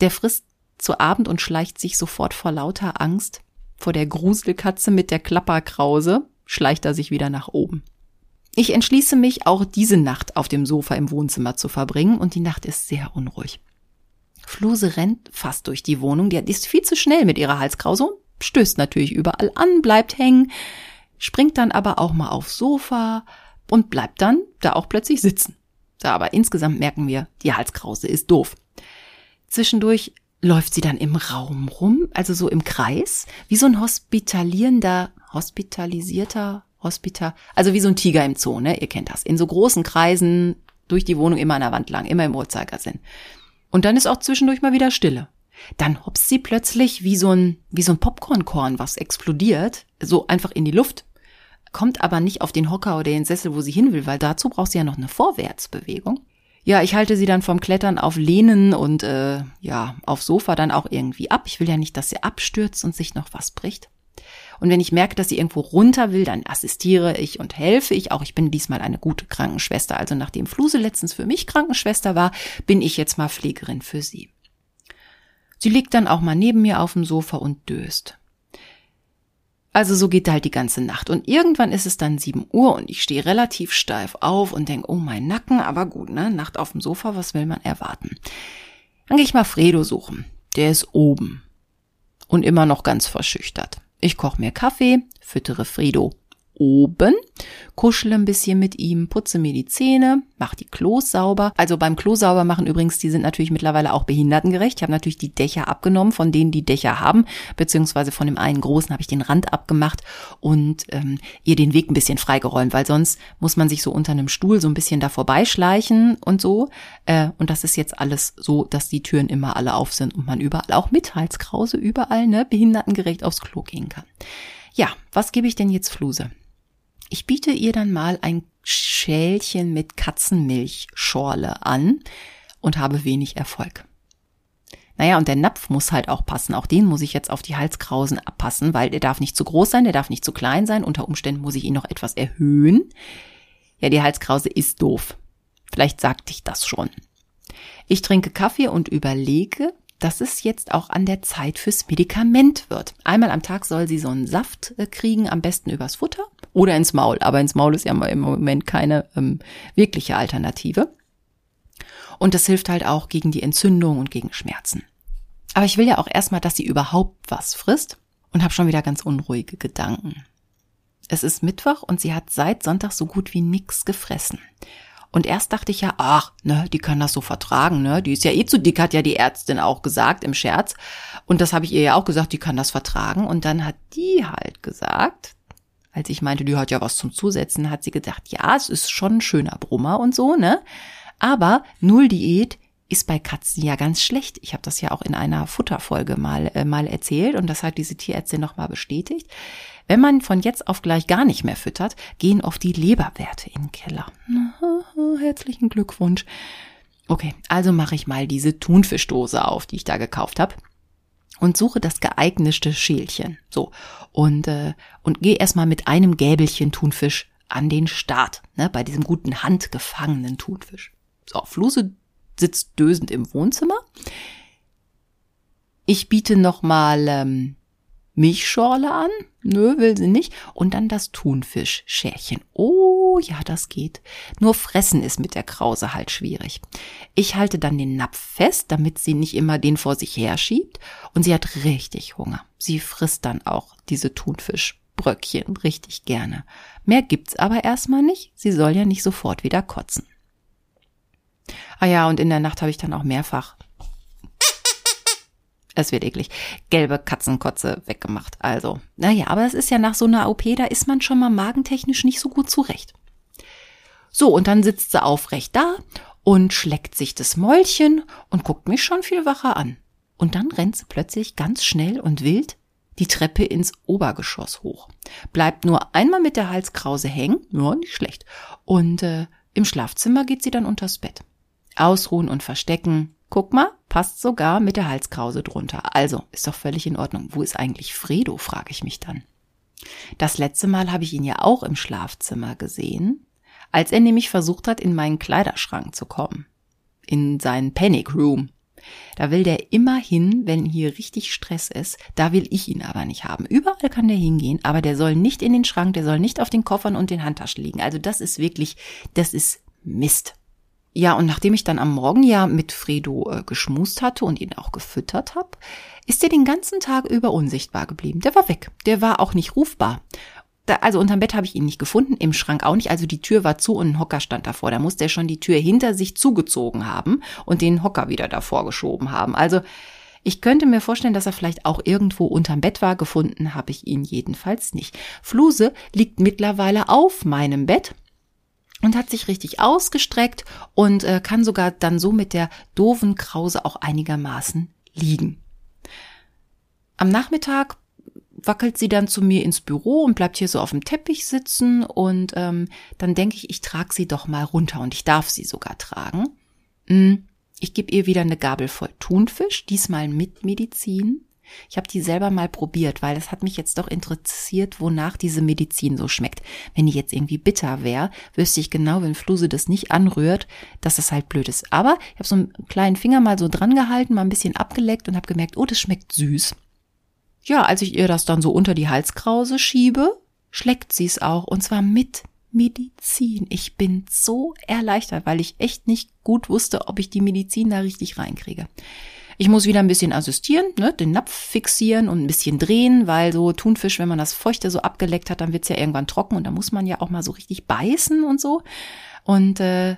Der frisst zu Abend und schleicht sich sofort vor lauter Angst vor der Gruselkatze mit der Klapperkrause, schleicht er sich wieder nach oben. Ich entschließe mich, auch diese Nacht auf dem Sofa im Wohnzimmer zu verbringen und die Nacht ist sehr unruhig. Fluse rennt fast durch die Wohnung, die ist viel zu schnell mit ihrer Halskrause und stößt natürlich überall an, bleibt hängen, springt dann aber auch mal aufs Sofa und bleibt dann da auch plötzlich sitzen. Da aber insgesamt merken wir, die Halskrause ist doof. Zwischendurch läuft sie dann im Raum rum, also so im Kreis, wie so ein hospitalierender, hospitalisierter, Hospital, also wie so ein Tiger im Zoo, ne? Ihr kennt das. In so großen Kreisen durch die Wohnung immer an der Wand lang, immer im Uhrzeigersinn. Und dann ist auch zwischendurch mal wieder Stille. Dann hopst sie plötzlich wie so ein, wie so ein Popcornkorn, was explodiert, so einfach in die Luft. Kommt aber nicht auf den Hocker oder den Sessel, wo sie hin will, weil dazu braucht sie ja noch eine Vorwärtsbewegung. Ja, ich halte sie dann vom Klettern auf Lehnen und äh, ja, auf Sofa dann auch irgendwie ab. Ich will ja nicht, dass sie abstürzt und sich noch was bricht. Und wenn ich merke, dass sie irgendwo runter will, dann assistiere ich und helfe ich auch. Ich bin diesmal eine gute Krankenschwester. Also nachdem Fluse letztens für mich Krankenschwester war, bin ich jetzt mal Pflegerin für sie. Sie liegt dann auch mal neben mir auf dem Sofa und döst. Also so geht halt die ganze Nacht. Und irgendwann ist es dann sieben Uhr und ich stehe relativ steif auf und denke, oh mein Nacken, aber gut, ne? Nacht auf dem Sofa, was will man erwarten? Dann gehe ich mal Fredo suchen. Der ist oben. Und immer noch ganz verschüchtert. Ich koche mir Kaffee, füttere Fredo oben, kuschle ein bisschen mit ihm, putze mir die Zähne, mach die Klos sauber. Also beim Klo sauber machen übrigens, die sind natürlich mittlerweile auch behindertengerecht. Ich habe natürlich die Dächer abgenommen von denen, die Dächer haben, beziehungsweise von dem einen großen habe ich den Rand abgemacht und ähm, ihr den Weg ein bisschen freigeräumt, weil sonst muss man sich so unter einem Stuhl so ein bisschen da vorbeischleichen und so. Äh, und das ist jetzt alles so, dass die Türen immer alle auf sind und man überall, auch mit Halskrause, überall, ne, behindertengerecht aufs Klo gehen kann. Ja, was gebe ich denn jetzt Fluse? Ich biete ihr dann mal ein Schälchen mit Katzenmilchschorle an und habe wenig Erfolg. Naja, und der Napf muss halt auch passen. Auch den muss ich jetzt auf die Halskrausen abpassen, weil der darf nicht zu groß sein, der darf nicht zu klein sein. Unter Umständen muss ich ihn noch etwas erhöhen. Ja, die Halskrause ist doof. Vielleicht sagte ich das schon. Ich trinke Kaffee und überlege, dass es jetzt auch an der Zeit fürs Medikament wird. Einmal am Tag soll sie so einen Saft äh, kriegen, am besten übers Futter oder ins Maul. Aber ins Maul ist ja im Moment keine ähm, wirkliche Alternative. Und das hilft halt auch gegen die Entzündung und gegen Schmerzen. Aber ich will ja auch erstmal, dass sie überhaupt was frisst und habe schon wieder ganz unruhige Gedanken. Es ist Mittwoch und sie hat seit Sonntag so gut wie nix gefressen. Und erst dachte ich ja, ach, ne, die kann das so vertragen, ne? Die ist ja eh zu dick, hat ja die Ärztin auch gesagt im Scherz. Und das habe ich ihr ja auch gesagt, die kann das vertragen. Und dann hat die halt gesagt, als ich meinte, die hat ja was zum Zusetzen, hat sie gedacht, ja, es ist schon ein schöner Brummer und so, ne? Aber Null Diät ist bei Katzen ja ganz schlecht. Ich habe das ja auch in einer Futterfolge mal äh, mal erzählt und das hat diese Tierärztin noch mal bestätigt. Wenn man von jetzt auf gleich gar nicht mehr füttert, gehen oft die Leberwerte in den Keller. Herzlichen Glückwunsch. Okay, also mache ich mal diese Thunfischdose auf, die ich da gekauft habe und suche das geeignete Schälchen. So und äh, und gehe erstmal mit einem Gäbelchen Thunfisch an den Start, ne, bei diesem guten handgefangenen Thunfisch. So, Fluse sitzt dösend im Wohnzimmer. Ich biete noch mal ähm, Milchschorle an. Nö, will sie nicht. Und dann das Thunfischschärchen. Oh, ja, das geht. Nur fressen ist mit der Krause halt schwierig. Ich halte dann den Napf fest, damit sie nicht immer den vor sich herschiebt. Und sie hat richtig Hunger. Sie frisst dann auch diese Thunfischbröckchen richtig gerne. Mehr gibt's aber erstmal nicht. Sie soll ja nicht sofort wieder kotzen. Ah ja, und in der Nacht habe ich dann auch mehrfach es wird eklig. Gelbe Katzenkotze weggemacht. Also, naja, aber es ist ja nach so einer OP, da ist man schon mal magentechnisch nicht so gut zurecht. So, und dann sitzt sie aufrecht da und schleckt sich das Mäulchen und guckt mich schon viel wacher an. Und dann rennt sie plötzlich ganz schnell und wild die Treppe ins Obergeschoss hoch. Bleibt nur einmal mit der Halskrause hängen, ja, nicht schlecht. Und äh, im Schlafzimmer geht sie dann unters Bett. Ausruhen und verstecken, Guck mal, passt sogar mit der Halskrause drunter. Also, ist doch völlig in Ordnung. Wo ist eigentlich Fredo, frage ich mich dann. Das letzte Mal habe ich ihn ja auch im Schlafzimmer gesehen, als er nämlich versucht hat, in meinen Kleiderschrank zu kommen. In seinen Panic Room. Da will der immer hin, wenn hier richtig Stress ist. Da will ich ihn aber nicht haben. Überall kann der hingehen, aber der soll nicht in den Schrank, der soll nicht auf den Koffern und den Handtaschen liegen. Also das ist wirklich, das ist Mist. Ja, und nachdem ich dann am Morgen ja mit Fredo äh, geschmust hatte und ihn auch gefüttert habe, ist er den ganzen Tag über unsichtbar geblieben. Der war weg. Der war auch nicht rufbar. Da, also unterm Bett habe ich ihn nicht gefunden, im Schrank auch nicht. Also die Tür war zu und ein Hocker stand davor. Da musste er schon die Tür hinter sich zugezogen haben und den Hocker wieder davor geschoben haben. Also ich könnte mir vorstellen, dass er vielleicht auch irgendwo unterm Bett war. Gefunden habe ich ihn jedenfalls nicht. Fluse liegt mittlerweile auf meinem Bett und hat sich richtig ausgestreckt und äh, kann sogar dann so mit der doofen Krause auch einigermaßen liegen. Am Nachmittag wackelt sie dann zu mir ins Büro und bleibt hier so auf dem Teppich sitzen und ähm, dann denke ich, ich trage sie doch mal runter und ich darf sie sogar tragen. Hm, ich gebe ihr wieder eine Gabel voll Thunfisch, diesmal mit Medizin. Ich habe die selber mal probiert, weil es hat mich jetzt doch interessiert, wonach diese Medizin so schmeckt. Wenn die jetzt irgendwie bitter wäre, wüsste ich genau, wenn Fluse das nicht anrührt, dass das halt blöd ist. Aber ich habe so einen kleinen Finger mal so dran gehalten, mal ein bisschen abgeleckt und habe gemerkt, oh, das schmeckt süß. Ja, als ich ihr das dann so unter die Halskrause schiebe, schleckt sie es auch und zwar mit Medizin. Ich bin so erleichtert, weil ich echt nicht gut wusste, ob ich die Medizin da richtig reinkriege. Ich muss wieder ein bisschen assistieren, ne, den Napf fixieren und ein bisschen drehen, weil so Thunfisch, wenn man das Feuchte so abgeleckt hat, dann wird's ja irgendwann trocken und da muss man ja auch mal so richtig beißen und so. Und äh,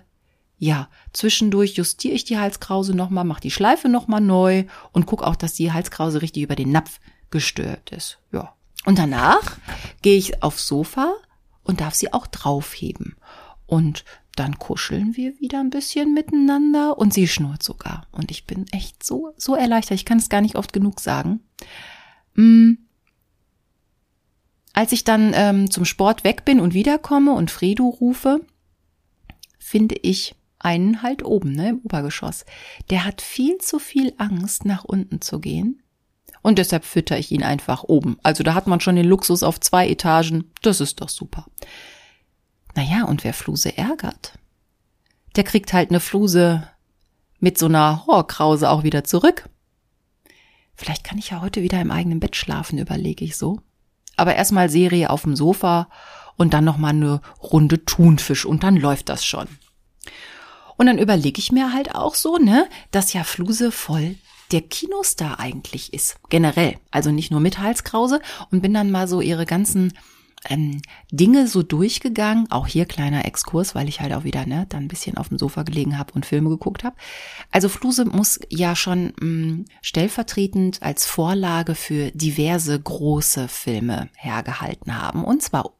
ja, zwischendurch justiere ich die Halskrause nochmal, mache die Schleife nochmal neu und guck auch, dass die Halskrause richtig über den Napf gestört ist. Ja. Und danach gehe ich aufs Sofa und darf sie auch draufheben. Und dann kuscheln wir wieder ein bisschen miteinander und sie schnurrt sogar. Und ich bin echt so, so erleichtert. Ich kann es gar nicht oft genug sagen. Hm. Als ich dann ähm, zum Sport weg bin und wiederkomme und Fredo rufe, finde ich einen halt oben, ne, im Obergeschoss. Der hat viel zu viel Angst, nach unten zu gehen. Und deshalb fütter ich ihn einfach oben. Also da hat man schon den Luxus auf zwei Etagen. Das ist doch super. Naja, und wer Fluse ärgert, der kriegt halt eine Fluse mit so einer Horkrause auch wieder zurück. Vielleicht kann ich ja heute wieder im eigenen Bett schlafen, überlege ich so. Aber erstmal Serie auf dem Sofa und dann nochmal eine Runde Thunfisch und dann läuft das schon. Und dann überlege ich mir halt auch so, ne, dass ja Fluse voll der Kinostar eigentlich ist. Generell. Also nicht nur mit Halskrause und bin dann mal so ihre ganzen ähm, Dinge so durchgegangen. Auch hier kleiner Exkurs, weil ich halt auch wieder ne, dann ein bisschen auf dem Sofa gelegen habe und Filme geguckt habe. Also Fluse muss ja schon mh, mm, stellvertretend als Vorlage für diverse große Filme hergehalten haben. Und zwar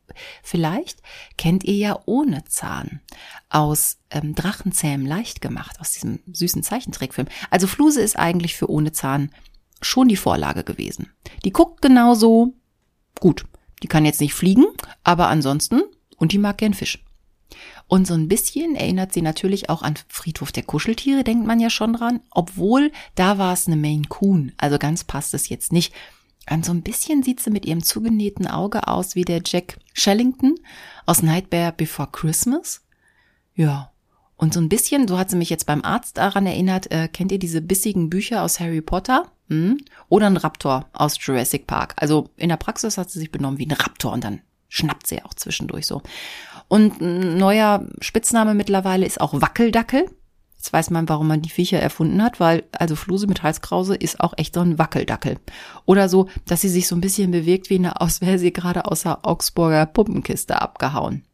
vielleicht kennt ihr ja ohne Zahn aus ähm, Drachenzähmen leicht gemacht, aus diesem süßen Zeichentrickfilm. Also Fluse ist eigentlich für ohne Zahn schon die Vorlage gewesen. Die guckt genauso gut. Die kann jetzt nicht fliegen, aber ansonsten, und die mag gern Fisch. Und so ein bisschen erinnert sie natürlich auch an Friedhof der Kuscheltiere, denkt man ja schon dran, obwohl da war es eine Maine Coon, also ganz passt es jetzt nicht. An so ein bisschen sieht sie mit ihrem zugenähten Auge aus wie der Jack Shellington aus Nightmare Before Christmas. Ja. Und so ein bisschen, so hat sie mich jetzt beim Arzt daran erinnert, äh, kennt ihr diese bissigen Bücher aus Harry Potter? Hm? Oder ein Raptor aus Jurassic Park. Also in der Praxis hat sie sich benommen wie ein Raptor und dann schnappt sie auch zwischendurch so. Und ein neuer Spitzname mittlerweile ist auch Wackeldackel. Jetzt weiß man, warum man die Viecher erfunden hat, weil also Fluse mit Halskrause ist auch echt so ein Wackeldackel. Oder so, dass sie sich so ein bisschen bewegt, wie eine, aus wäre sie gerade aus der Augsburger Puppenkiste abgehauen.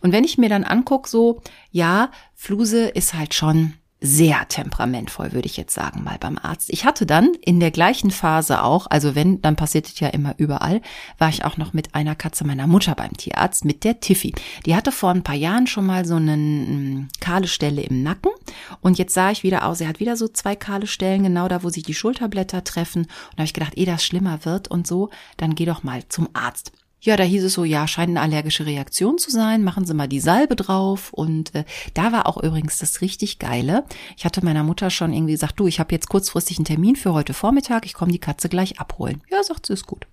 Und wenn ich mir dann angucke, so, ja, Fluse ist halt schon sehr temperamentvoll, würde ich jetzt sagen, mal beim Arzt. Ich hatte dann in der gleichen Phase auch, also wenn, dann passiert es ja immer überall, war ich auch noch mit einer Katze meiner Mutter beim Tierarzt, mit der Tiffy. Die hatte vor ein paar Jahren schon mal so eine ähm, kahle Stelle im Nacken und jetzt sah ich wieder aus, sie hat wieder so zwei kahle Stellen, genau da, wo sich die Schulterblätter treffen. Und da habe ich gedacht, eh das schlimmer wird und so, dann geh doch mal zum Arzt. Ja, da hieß es so, ja, scheint eine allergische Reaktion zu sein, machen Sie mal die Salbe drauf. Und äh, da war auch übrigens das richtig Geile. Ich hatte meiner Mutter schon irgendwie gesagt, du, ich habe jetzt kurzfristig einen Termin für heute Vormittag, ich komme die Katze gleich abholen. Ja, sagt sie, ist gut.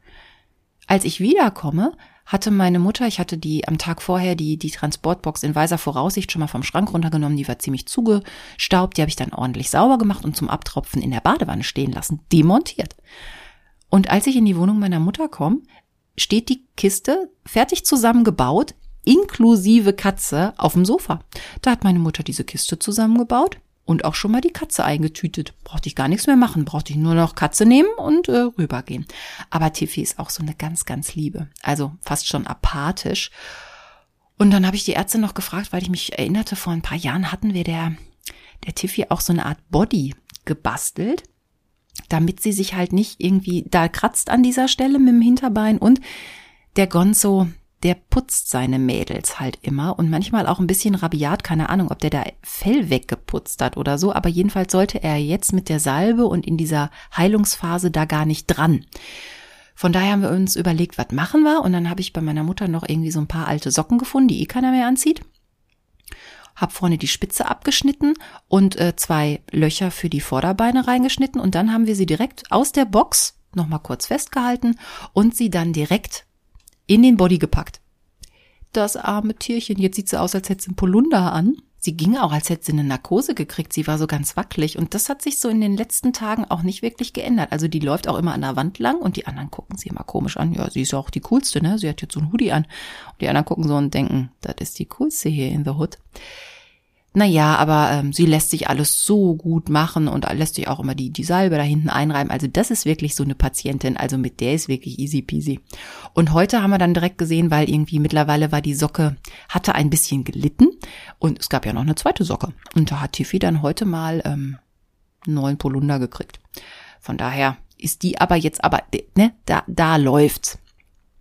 Als ich wiederkomme, hatte meine Mutter, ich hatte die am Tag vorher die, die Transportbox in weiser Voraussicht schon mal vom Schrank runtergenommen, die war ziemlich zugestaubt, die habe ich dann ordentlich sauber gemacht und zum Abtropfen in der Badewanne stehen lassen, demontiert. Und als ich in die Wohnung meiner Mutter komme, steht die Kiste fertig zusammengebaut, inklusive Katze, auf dem Sofa. Da hat meine Mutter diese Kiste zusammengebaut und auch schon mal die Katze eingetütet. Brauchte ich gar nichts mehr machen, brauchte ich nur noch Katze nehmen und äh, rübergehen. Aber Tiffy ist auch so eine ganz, ganz liebe, also fast schon apathisch. Und dann habe ich die Ärzte noch gefragt, weil ich mich erinnerte, vor ein paar Jahren hatten wir der, der Tiffy auch so eine Art Body gebastelt damit sie sich halt nicht irgendwie da kratzt an dieser Stelle mit dem Hinterbein. Und der Gonzo, der putzt seine Mädels halt immer und manchmal auch ein bisschen rabiat, keine Ahnung, ob der da Fell weggeputzt hat oder so, aber jedenfalls sollte er jetzt mit der Salbe und in dieser Heilungsphase da gar nicht dran. Von daher haben wir uns überlegt, was machen wir? Und dann habe ich bei meiner Mutter noch irgendwie so ein paar alte Socken gefunden, die eh keiner mehr anzieht habe vorne die Spitze abgeschnitten und äh, zwei Löcher für die Vorderbeine reingeschnitten und dann haben wir sie direkt aus der Box nochmal kurz festgehalten und sie dann direkt in den Body gepackt. Das arme Tierchen, jetzt sieht sie aus, als hätte sie einen Polunder an. Sie ging auch, als hätte sie eine Narkose gekriegt. Sie war so ganz wackelig. Und das hat sich so in den letzten Tagen auch nicht wirklich geändert. Also die läuft auch immer an der Wand lang und die anderen gucken sie immer komisch an. Ja, sie ist auch die coolste, ne? Sie hat jetzt so ein Hoodie an. Und die anderen gucken so und denken, das ist die coolste hier in the Hood. Naja, aber ähm, sie lässt sich alles so gut machen und lässt sich auch immer die, die Salbe da hinten einreiben. Also das ist wirklich so eine Patientin. Also mit der ist wirklich easy peasy. Und heute haben wir dann direkt gesehen, weil irgendwie mittlerweile war die Socke, hatte ein bisschen gelitten. Und es gab ja noch eine zweite Socke. Und da hat Tiffy dann heute mal ähm, neuen Polunder gekriegt. Von daher ist die aber jetzt aber, ne, da, da läuft's.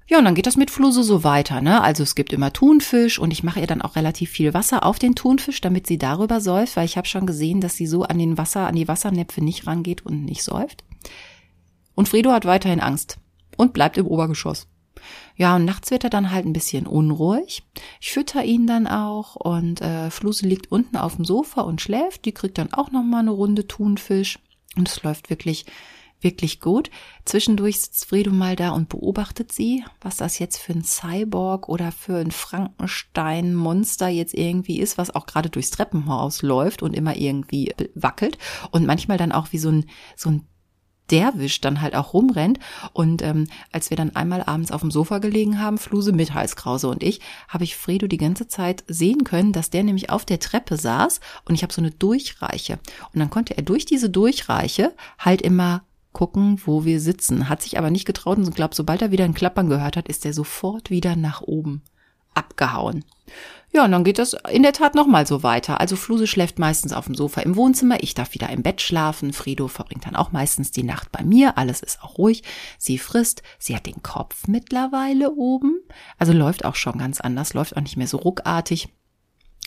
Ja, und dann geht das mit Fluse so weiter, ne? Also es gibt immer Thunfisch und ich mache ihr dann auch relativ viel Wasser auf den Thunfisch, damit sie darüber säuft, weil ich habe schon gesehen, dass sie so an den Wasser, an die Wassernäpfe nicht rangeht und nicht säuft. Und Fredo hat weiterhin Angst und bleibt im Obergeschoss. Ja, und nachts wird er dann halt ein bisschen unruhig. Ich fütter ihn dann auch und äh, Fluse liegt unten auf dem Sofa und schläft. Die kriegt dann auch noch mal eine Runde Thunfisch und es läuft wirklich wirklich gut. Zwischendurch sitzt Fredo mal da und beobachtet sie, was das jetzt für ein Cyborg oder für ein Frankenstein-Monster jetzt irgendwie ist, was auch gerade durchs Treppenhaus läuft und immer irgendwie wackelt und manchmal dann auch wie so ein, so ein Derwisch dann halt auch rumrennt. Und ähm, als wir dann einmal abends auf dem Sofa gelegen haben, Fluse mit Halskrause und ich, habe ich Fredo die ganze Zeit sehen können, dass der nämlich auf der Treppe saß und ich habe so eine Durchreiche. Und dann konnte er durch diese Durchreiche halt immer gucken, wo wir sitzen. Hat sich aber nicht getraut und glaubt, sobald er wieder ein Klappern gehört hat, ist er sofort wieder nach oben abgehauen. Ja, und dann geht das in der Tat nochmal so weiter. Also Fluse schläft meistens auf dem Sofa im Wohnzimmer, ich darf wieder im Bett schlafen, Frido verbringt dann auch meistens die Nacht bei mir, alles ist auch ruhig, sie frisst, sie hat den Kopf mittlerweile oben, also läuft auch schon ganz anders, läuft auch nicht mehr so ruckartig,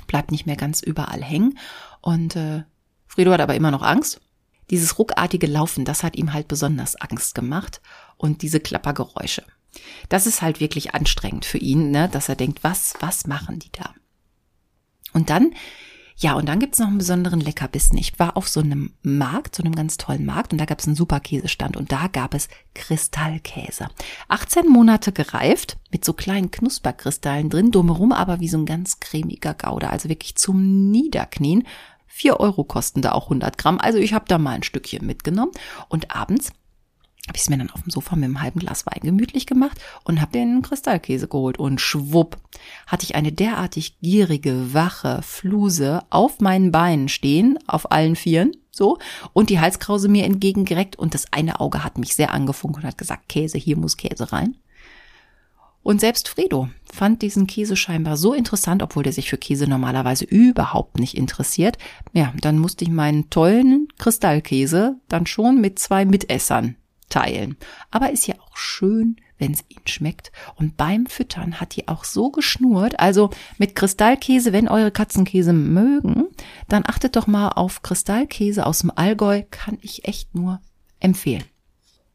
bleibt nicht mehr ganz überall hängen und äh, Frido hat aber immer noch Angst dieses ruckartige Laufen, das hat ihm halt besonders Angst gemacht und diese Klappergeräusche. Das ist halt wirklich anstrengend für ihn, ne, dass er denkt, was, was machen die da? Und dann, ja, und dann gibt's noch einen besonderen Leckerbissen. Ich war auf so einem Markt, so einem ganz tollen Markt, und da gab's einen super Käsestand und da gab es Kristallkäse. 18 Monate gereift, mit so kleinen Knusperkristallen drin, drumherum aber wie so ein ganz cremiger Gouda, also wirklich zum Niederknien. Vier Euro kosten da auch 100 Gramm. Also ich habe da mal ein Stückchen mitgenommen. Und abends habe ich es mir dann auf dem Sofa mit einem halben Glas Wein gemütlich gemacht und habe den Kristallkäse geholt. Und schwupp hatte ich eine derartig gierige, wache Fluse auf meinen Beinen stehen, auf allen Vieren, so, und die Halskrause mir entgegengereckt und das eine Auge hat mich sehr angefunkt und hat gesagt, Käse, hier muss Käse rein. Und selbst Fredo fand diesen Käse scheinbar so interessant, obwohl der sich für Käse normalerweise überhaupt nicht interessiert. Ja, dann musste ich meinen tollen Kristallkäse dann schon mit zwei Mitessern teilen. Aber ist ja auch schön, wenn es ihnen schmeckt. Und beim Füttern hat die auch so geschnurrt. Also mit Kristallkäse, wenn eure Katzenkäse mögen, dann achtet doch mal auf Kristallkäse aus dem Allgäu, kann ich echt nur empfehlen.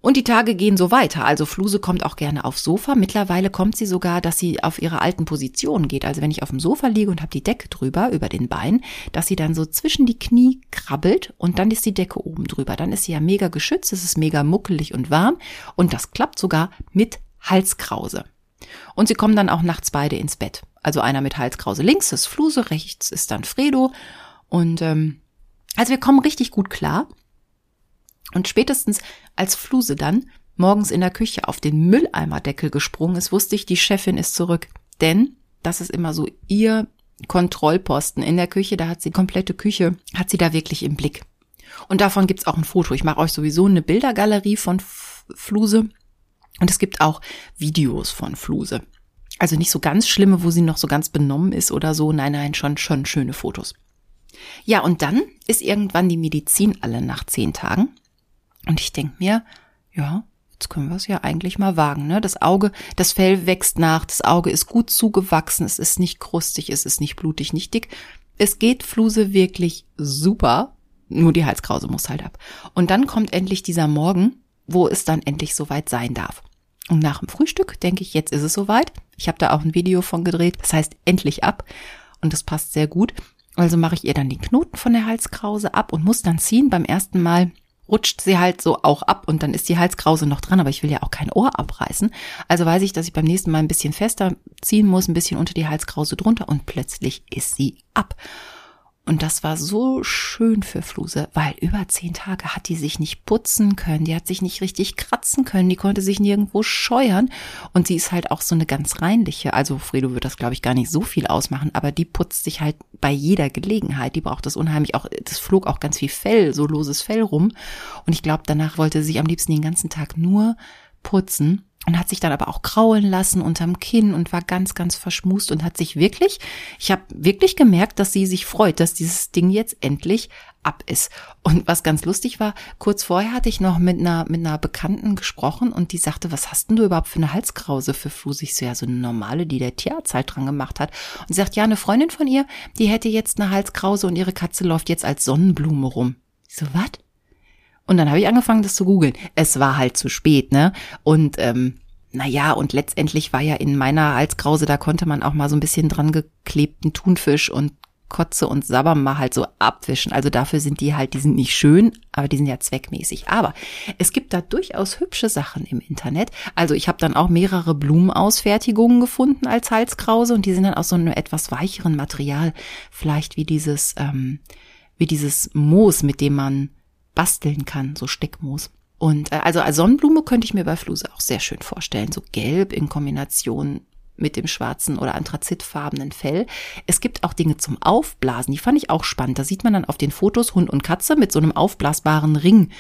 Und die Tage gehen so weiter. Also Fluse kommt auch gerne aufs Sofa. Mittlerweile kommt sie sogar, dass sie auf ihre alten Positionen geht. Also wenn ich auf dem Sofa liege und habe die Decke drüber, über den Beinen, dass sie dann so zwischen die Knie krabbelt und dann ist die Decke oben drüber. Dann ist sie ja mega geschützt, es ist mega muckelig und warm und das klappt sogar mit Halskrause. Und sie kommen dann auch nachts beide ins Bett. Also einer mit Halskrause links ist Fluse, rechts ist dann Fredo. Und ähm, also wir kommen richtig gut klar. Und spätestens als Fluse dann morgens in der Küche auf den Mülleimerdeckel gesprungen ist, wusste ich, die Chefin ist zurück. Denn das ist immer so ihr Kontrollposten in der Küche, da hat sie komplette Küche, hat sie da wirklich im Blick. Und davon gibt's auch ein Foto. Ich mache euch sowieso eine Bildergalerie von Fluse. Und es gibt auch Videos von Fluse. Also nicht so ganz schlimme, wo sie noch so ganz benommen ist oder so. Nein, nein, schon, schon schöne Fotos. Ja, und dann ist irgendwann die Medizin alle nach zehn Tagen. Und ich denke mir, ja, jetzt können wir es ja eigentlich mal wagen. Ne? Das Auge, das Fell wächst nach, das Auge ist gut zugewachsen, es ist nicht krustig, es ist nicht blutig, nicht dick. Es geht Fluse wirklich super, nur die Halskrause muss halt ab. Und dann kommt endlich dieser Morgen, wo es dann endlich soweit sein darf. Und nach dem Frühstück denke ich, jetzt ist es soweit. Ich habe da auch ein Video von gedreht, das heißt endlich ab. Und das passt sehr gut. Also mache ich ihr dann den Knoten von der Halskrause ab und muss dann ziehen. Beim ersten Mal rutscht sie halt so auch ab und dann ist die Halskrause noch dran, aber ich will ja auch kein Ohr abreißen. Also weiß ich, dass ich beim nächsten Mal ein bisschen fester ziehen muss, ein bisschen unter die Halskrause drunter und plötzlich ist sie ab. Und das war so schön für Fluse, weil über zehn Tage hat die sich nicht putzen können, die hat sich nicht richtig kratzen können, die konnte sich nirgendwo scheuern und sie ist halt auch so eine ganz reinliche. Also Fredo wird das, glaube ich, gar nicht so viel ausmachen, aber die putzt sich halt bei jeder Gelegenheit. Die braucht das unheimlich auch, das flog auch ganz viel Fell, so loses Fell rum. Und ich glaube, danach wollte sie am liebsten den ganzen Tag nur putzen und hat sich dann aber auch kraulen lassen unterm Kinn und war ganz, ganz verschmust und hat sich wirklich, ich habe wirklich gemerkt, dass sie sich freut, dass dieses Ding jetzt endlich ab ist. Und was ganz lustig war, kurz vorher hatte ich noch mit einer, mit einer Bekannten gesprochen und die sagte, was hast denn du überhaupt für eine Halskrause für Flus? Ich so, ja, so eine normale, die der Tierarzt halt dran gemacht hat. Und sie sagt, ja, eine Freundin von ihr, die hätte jetzt eine Halskrause und ihre Katze läuft jetzt als Sonnenblume rum. Ich so, was? Und dann habe ich angefangen, das zu googeln. Es war halt zu spät, ne? Und ähm, naja, und letztendlich war ja in meiner Halskrause, da konnte man auch mal so ein bisschen dran geklebten Thunfisch und Kotze und Sabber mal halt so abwischen. Also dafür sind die halt, die sind nicht schön, aber die sind ja zweckmäßig. Aber es gibt da durchaus hübsche Sachen im Internet. Also ich habe dann auch mehrere Blumenausfertigungen gefunden als Halskrause und die sind dann aus so einem etwas weicheren Material, vielleicht wie dieses, ähm, wie dieses Moos, mit dem man basteln kann, so Steckmoos. Und äh, also als Sonnenblume könnte ich mir bei Fluse auch sehr schön vorstellen, so gelb in Kombination mit dem schwarzen oder anthrazitfarbenen Fell. Es gibt auch Dinge zum Aufblasen, die fand ich auch spannend. Da sieht man dann auf den Fotos Hund und Katze mit so einem aufblasbaren Ring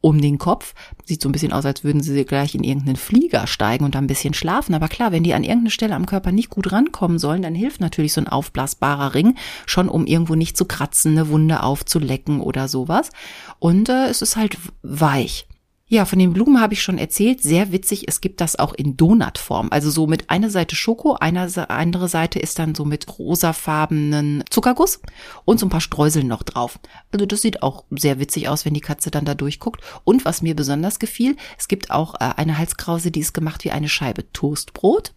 um den Kopf. Sieht so ein bisschen aus, als würden sie gleich in irgendeinen Flieger steigen und da ein bisschen schlafen. Aber klar, wenn die an irgendeine Stelle am Körper nicht gut rankommen sollen, dann hilft natürlich so ein aufblasbarer Ring schon, um irgendwo nicht zu kratzen, eine Wunde aufzulecken oder sowas. Und äh, es ist halt weich. Ja, von den Blumen habe ich schon erzählt. Sehr witzig, es gibt das auch in Donutform. Also so mit einer Seite Schoko, eine andere Seite ist dann so mit rosafarbenen Zuckerguss und so ein paar Streuseln noch drauf. Also das sieht auch sehr witzig aus, wenn die Katze dann da durchguckt. Und was mir besonders gefiel, es gibt auch äh, eine Halskrause, die ist gemacht wie eine Scheibe Toastbrot.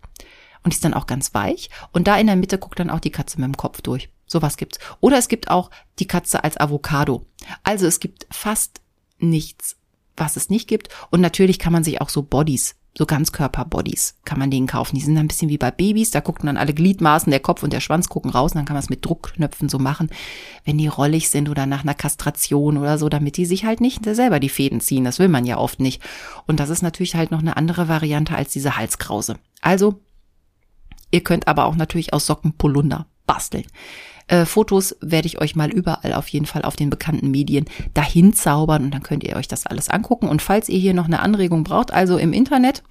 Und die ist dann auch ganz weich. Und da in der Mitte guckt dann auch die Katze mit dem Kopf durch. Sowas gibt's. Oder es gibt auch die Katze als Avocado. Also es gibt fast nichts was es nicht gibt. Und natürlich kann man sich auch so Bodies, so Ganzkörper-Bodies, kann man denen kaufen. Die sind ein bisschen wie bei Babys, da gucken dann alle Gliedmaßen, der Kopf und der Schwanz gucken raus und dann kann man es mit Druckknöpfen so machen, wenn die rollig sind oder nach einer Kastration oder so, damit die sich halt nicht selber die Fäden ziehen. Das will man ja oft nicht. Und das ist natürlich halt noch eine andere Variante als diese Halskrause. Also, ihr könnt aber auch natürlich aus Socken Polunder basteln. Äh, Fotos werde ich euch mal überall auf jeden Fall auf den bekannten Medien dahin zaubern und dann könnt ihr euch das alles angucken. Und falls ihr hier noch eine Anregung braucht, also im Internet,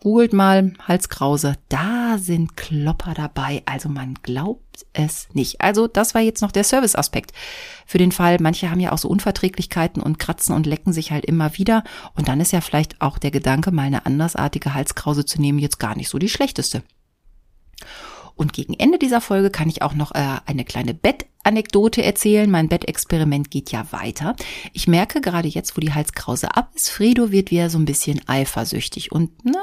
googelt mal Halskrause, da sind Klopper dabei. Also man glaubt es nicht. Also das war jetzt noch der Serviceaspekt. Für den Fall, manche haben ja auch so Unverträglichkeiten und kratzen und lecken sich halt immer wieder. Und dann ist ja vielleicht auch der Gedanke, mal eine andersartige Halskrause zu nehmen, jetzt gar nicht so die schlechteste. Und gegen Ende dieser Folge kann ich auch noch äh, eine kleine Bettanekdote erzählen. Mein Bettexperiment geht ja weiter. Ich merke gerade jetzt, wo die Halskrause ab ist, Fredo wird wieder so ein bisschen eifersüchtig und ne,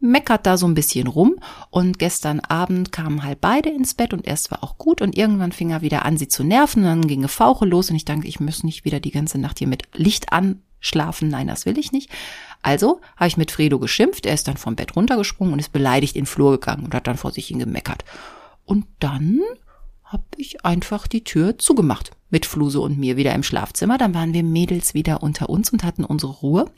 meckert da so ein bisschen rum. Und gestern Abend kamen halt beide ins Bett und erst war auch gut und irgendwann fing er wieder an, sie zu nerven. Und dann ging Gefauche los und ich dachte, ich muss nicht wieder die ganze Nacht hier mit Licht anschlafen. Nein, das will ich nicht. Also habe ich mit Fredo geschimpft, er ist dann vom Bett runtergesprungen und ist beleidigt in den Flur gegangen und hat dann vor sich hin gemeckert. Und dann habe ich einfach die Tür zugemacht mit Fluse und mir wieder im Schlafzimmer. Dann waren wir Mädels wieder unter uns und hatten unsere Ruhe.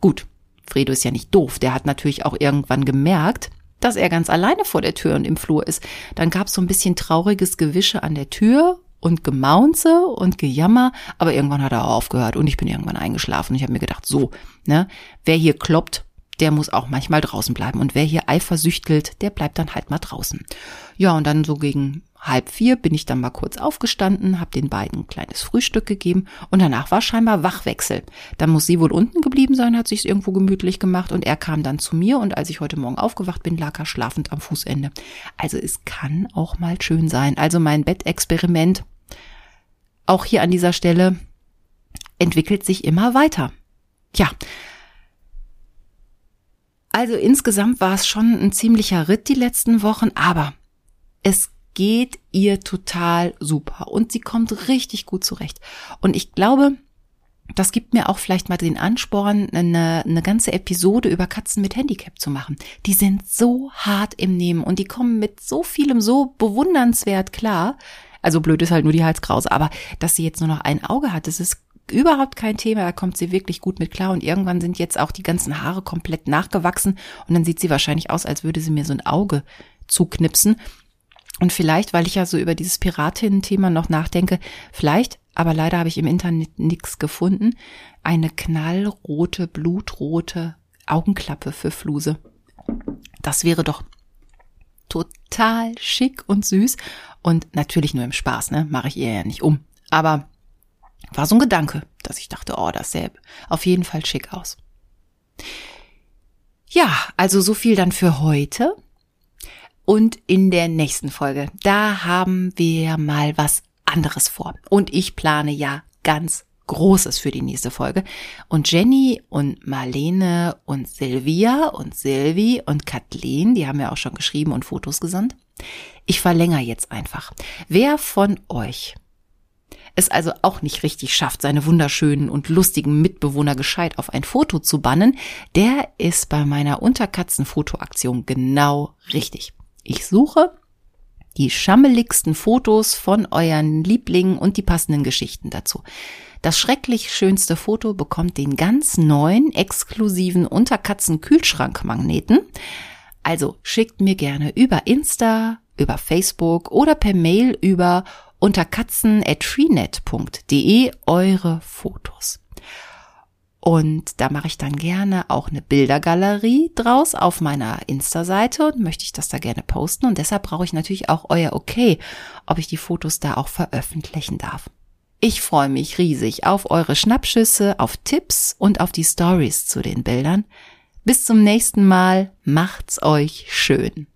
Gut, Fredo ist ja nicht doof. Der hat natürlich auch irgendwann gemerkt, dass er ganz alleine vor der Tür und im Flur ist. Dann gab es so ein bisschen trauriges Gewische an der Tür und Gemaunze und Gejammer, aber irgendwann hat er auch aufgehört und ich bin irgendwann eingeschlafen. Ich habe mir gedacht, so, ne, wer hier kloppt, der muss auch manchmal draußen bleiben und wer hier eifersüchtelt, der bleibt dann halt mal draußen. Ja, und dann so gegen halb vier bin ich dann mal kurz aufgestanden, habe den beiden ein kleines Frühstück gegeben und danach war scheinbar Wachwechsel. Dann muss sie wohl unten geblieben sein, hat sich's irgendwo gemütlich gemacht und er kam dann zu mir und als ich heute Morgen aufgewacht bin, lag er schlafend am Fußende. Also es kann auch mal schön sein. Also mein Bettexperiment auch hier an dieser Stelle entwickelt sich immer weiter. Ja. Also insgesamt war es schon ein ziemlicher Ritt die letzten Wochen, aber es geht ihr total super und sie kommt richtig gut zurecht. Und ich glaube, das gibt mir auch vielleicht mal den Ansporn, eine, eine ganze Episode über Katzen mit Handicap zu machen. Die sind so hart im Nehmen und die kommen mit so vielem so bewundernswert klar. Also blöd ist halt nur die Halskrause, aber dass sie jetzt nur noch ein Auge hat, das ist überhaupt kein Thema, da kommt sie wirklich gut mit klar und irgendwann sind jetzt auch die ganzen Haare komplett nachgewachsen und dann sieht sie wahrscheinlich aus, als würde sie mir so ein Auge zuknipsen. Und vielleicht, weil ich ja so über dieses Piratinnen-Thema noch nachdenke, vielleicht, aber leider habe ich im Internet nichts gefunden, eine knallrote, blutrote Augenklappe für Fluse. Das wäre doch total schick und süß und natürlich nur im Spaß, ne? Mache ich ihr ja nicht um. Aber war so ein Gedanke, dass ich dachte, oh, das auf jeden Fall schick aus. Ja, also so viel dann für heute. Und in der nächsten Folge, da haben wir mal was anderes vor. Und ich plane ja ganz Großes für die nächste Folge. Und Jenny und Marlene und Silvia und Silvi und Kathleen, die haben ja auch schon geschrieben und Fotos gesandt. Ich verlängere jetzt einfach. Wer von euch es also auch nicht richtig schafft, seine wunderschönen und lustigen Mitbewohner gescheit auf ein Foto zu bannen, der ist bei meiner Unterkatzenfotoaktion genau richtig. Ich suche die schammeligsten Fotos von euren Lieblingen und die passenden Geschichten dazu. Das schrecklich schönste Foto bekommt den ganz neuen, exklusiven Unterkatzen-Kühlschrankmagneten. Also schickt mir gerne über Insta, über Facebook oder per Mail über unterkatzen.freenet.de eure Fotos. Und da mache ich dann gerne auch eine Bildergalerie draus auf meiner Insta-Seite und möchte ich das da gerne posten. Und deshalb brauche ich natürlich auch euer Okay, ob ich die Fotos da auch veröffentlichen darf. Ich freue mich riesig auf eure Schnappschüsse, auf Tipps und auf die Stories zu den Bildern. Bis zum nächsten Mal. Macht's euch schön.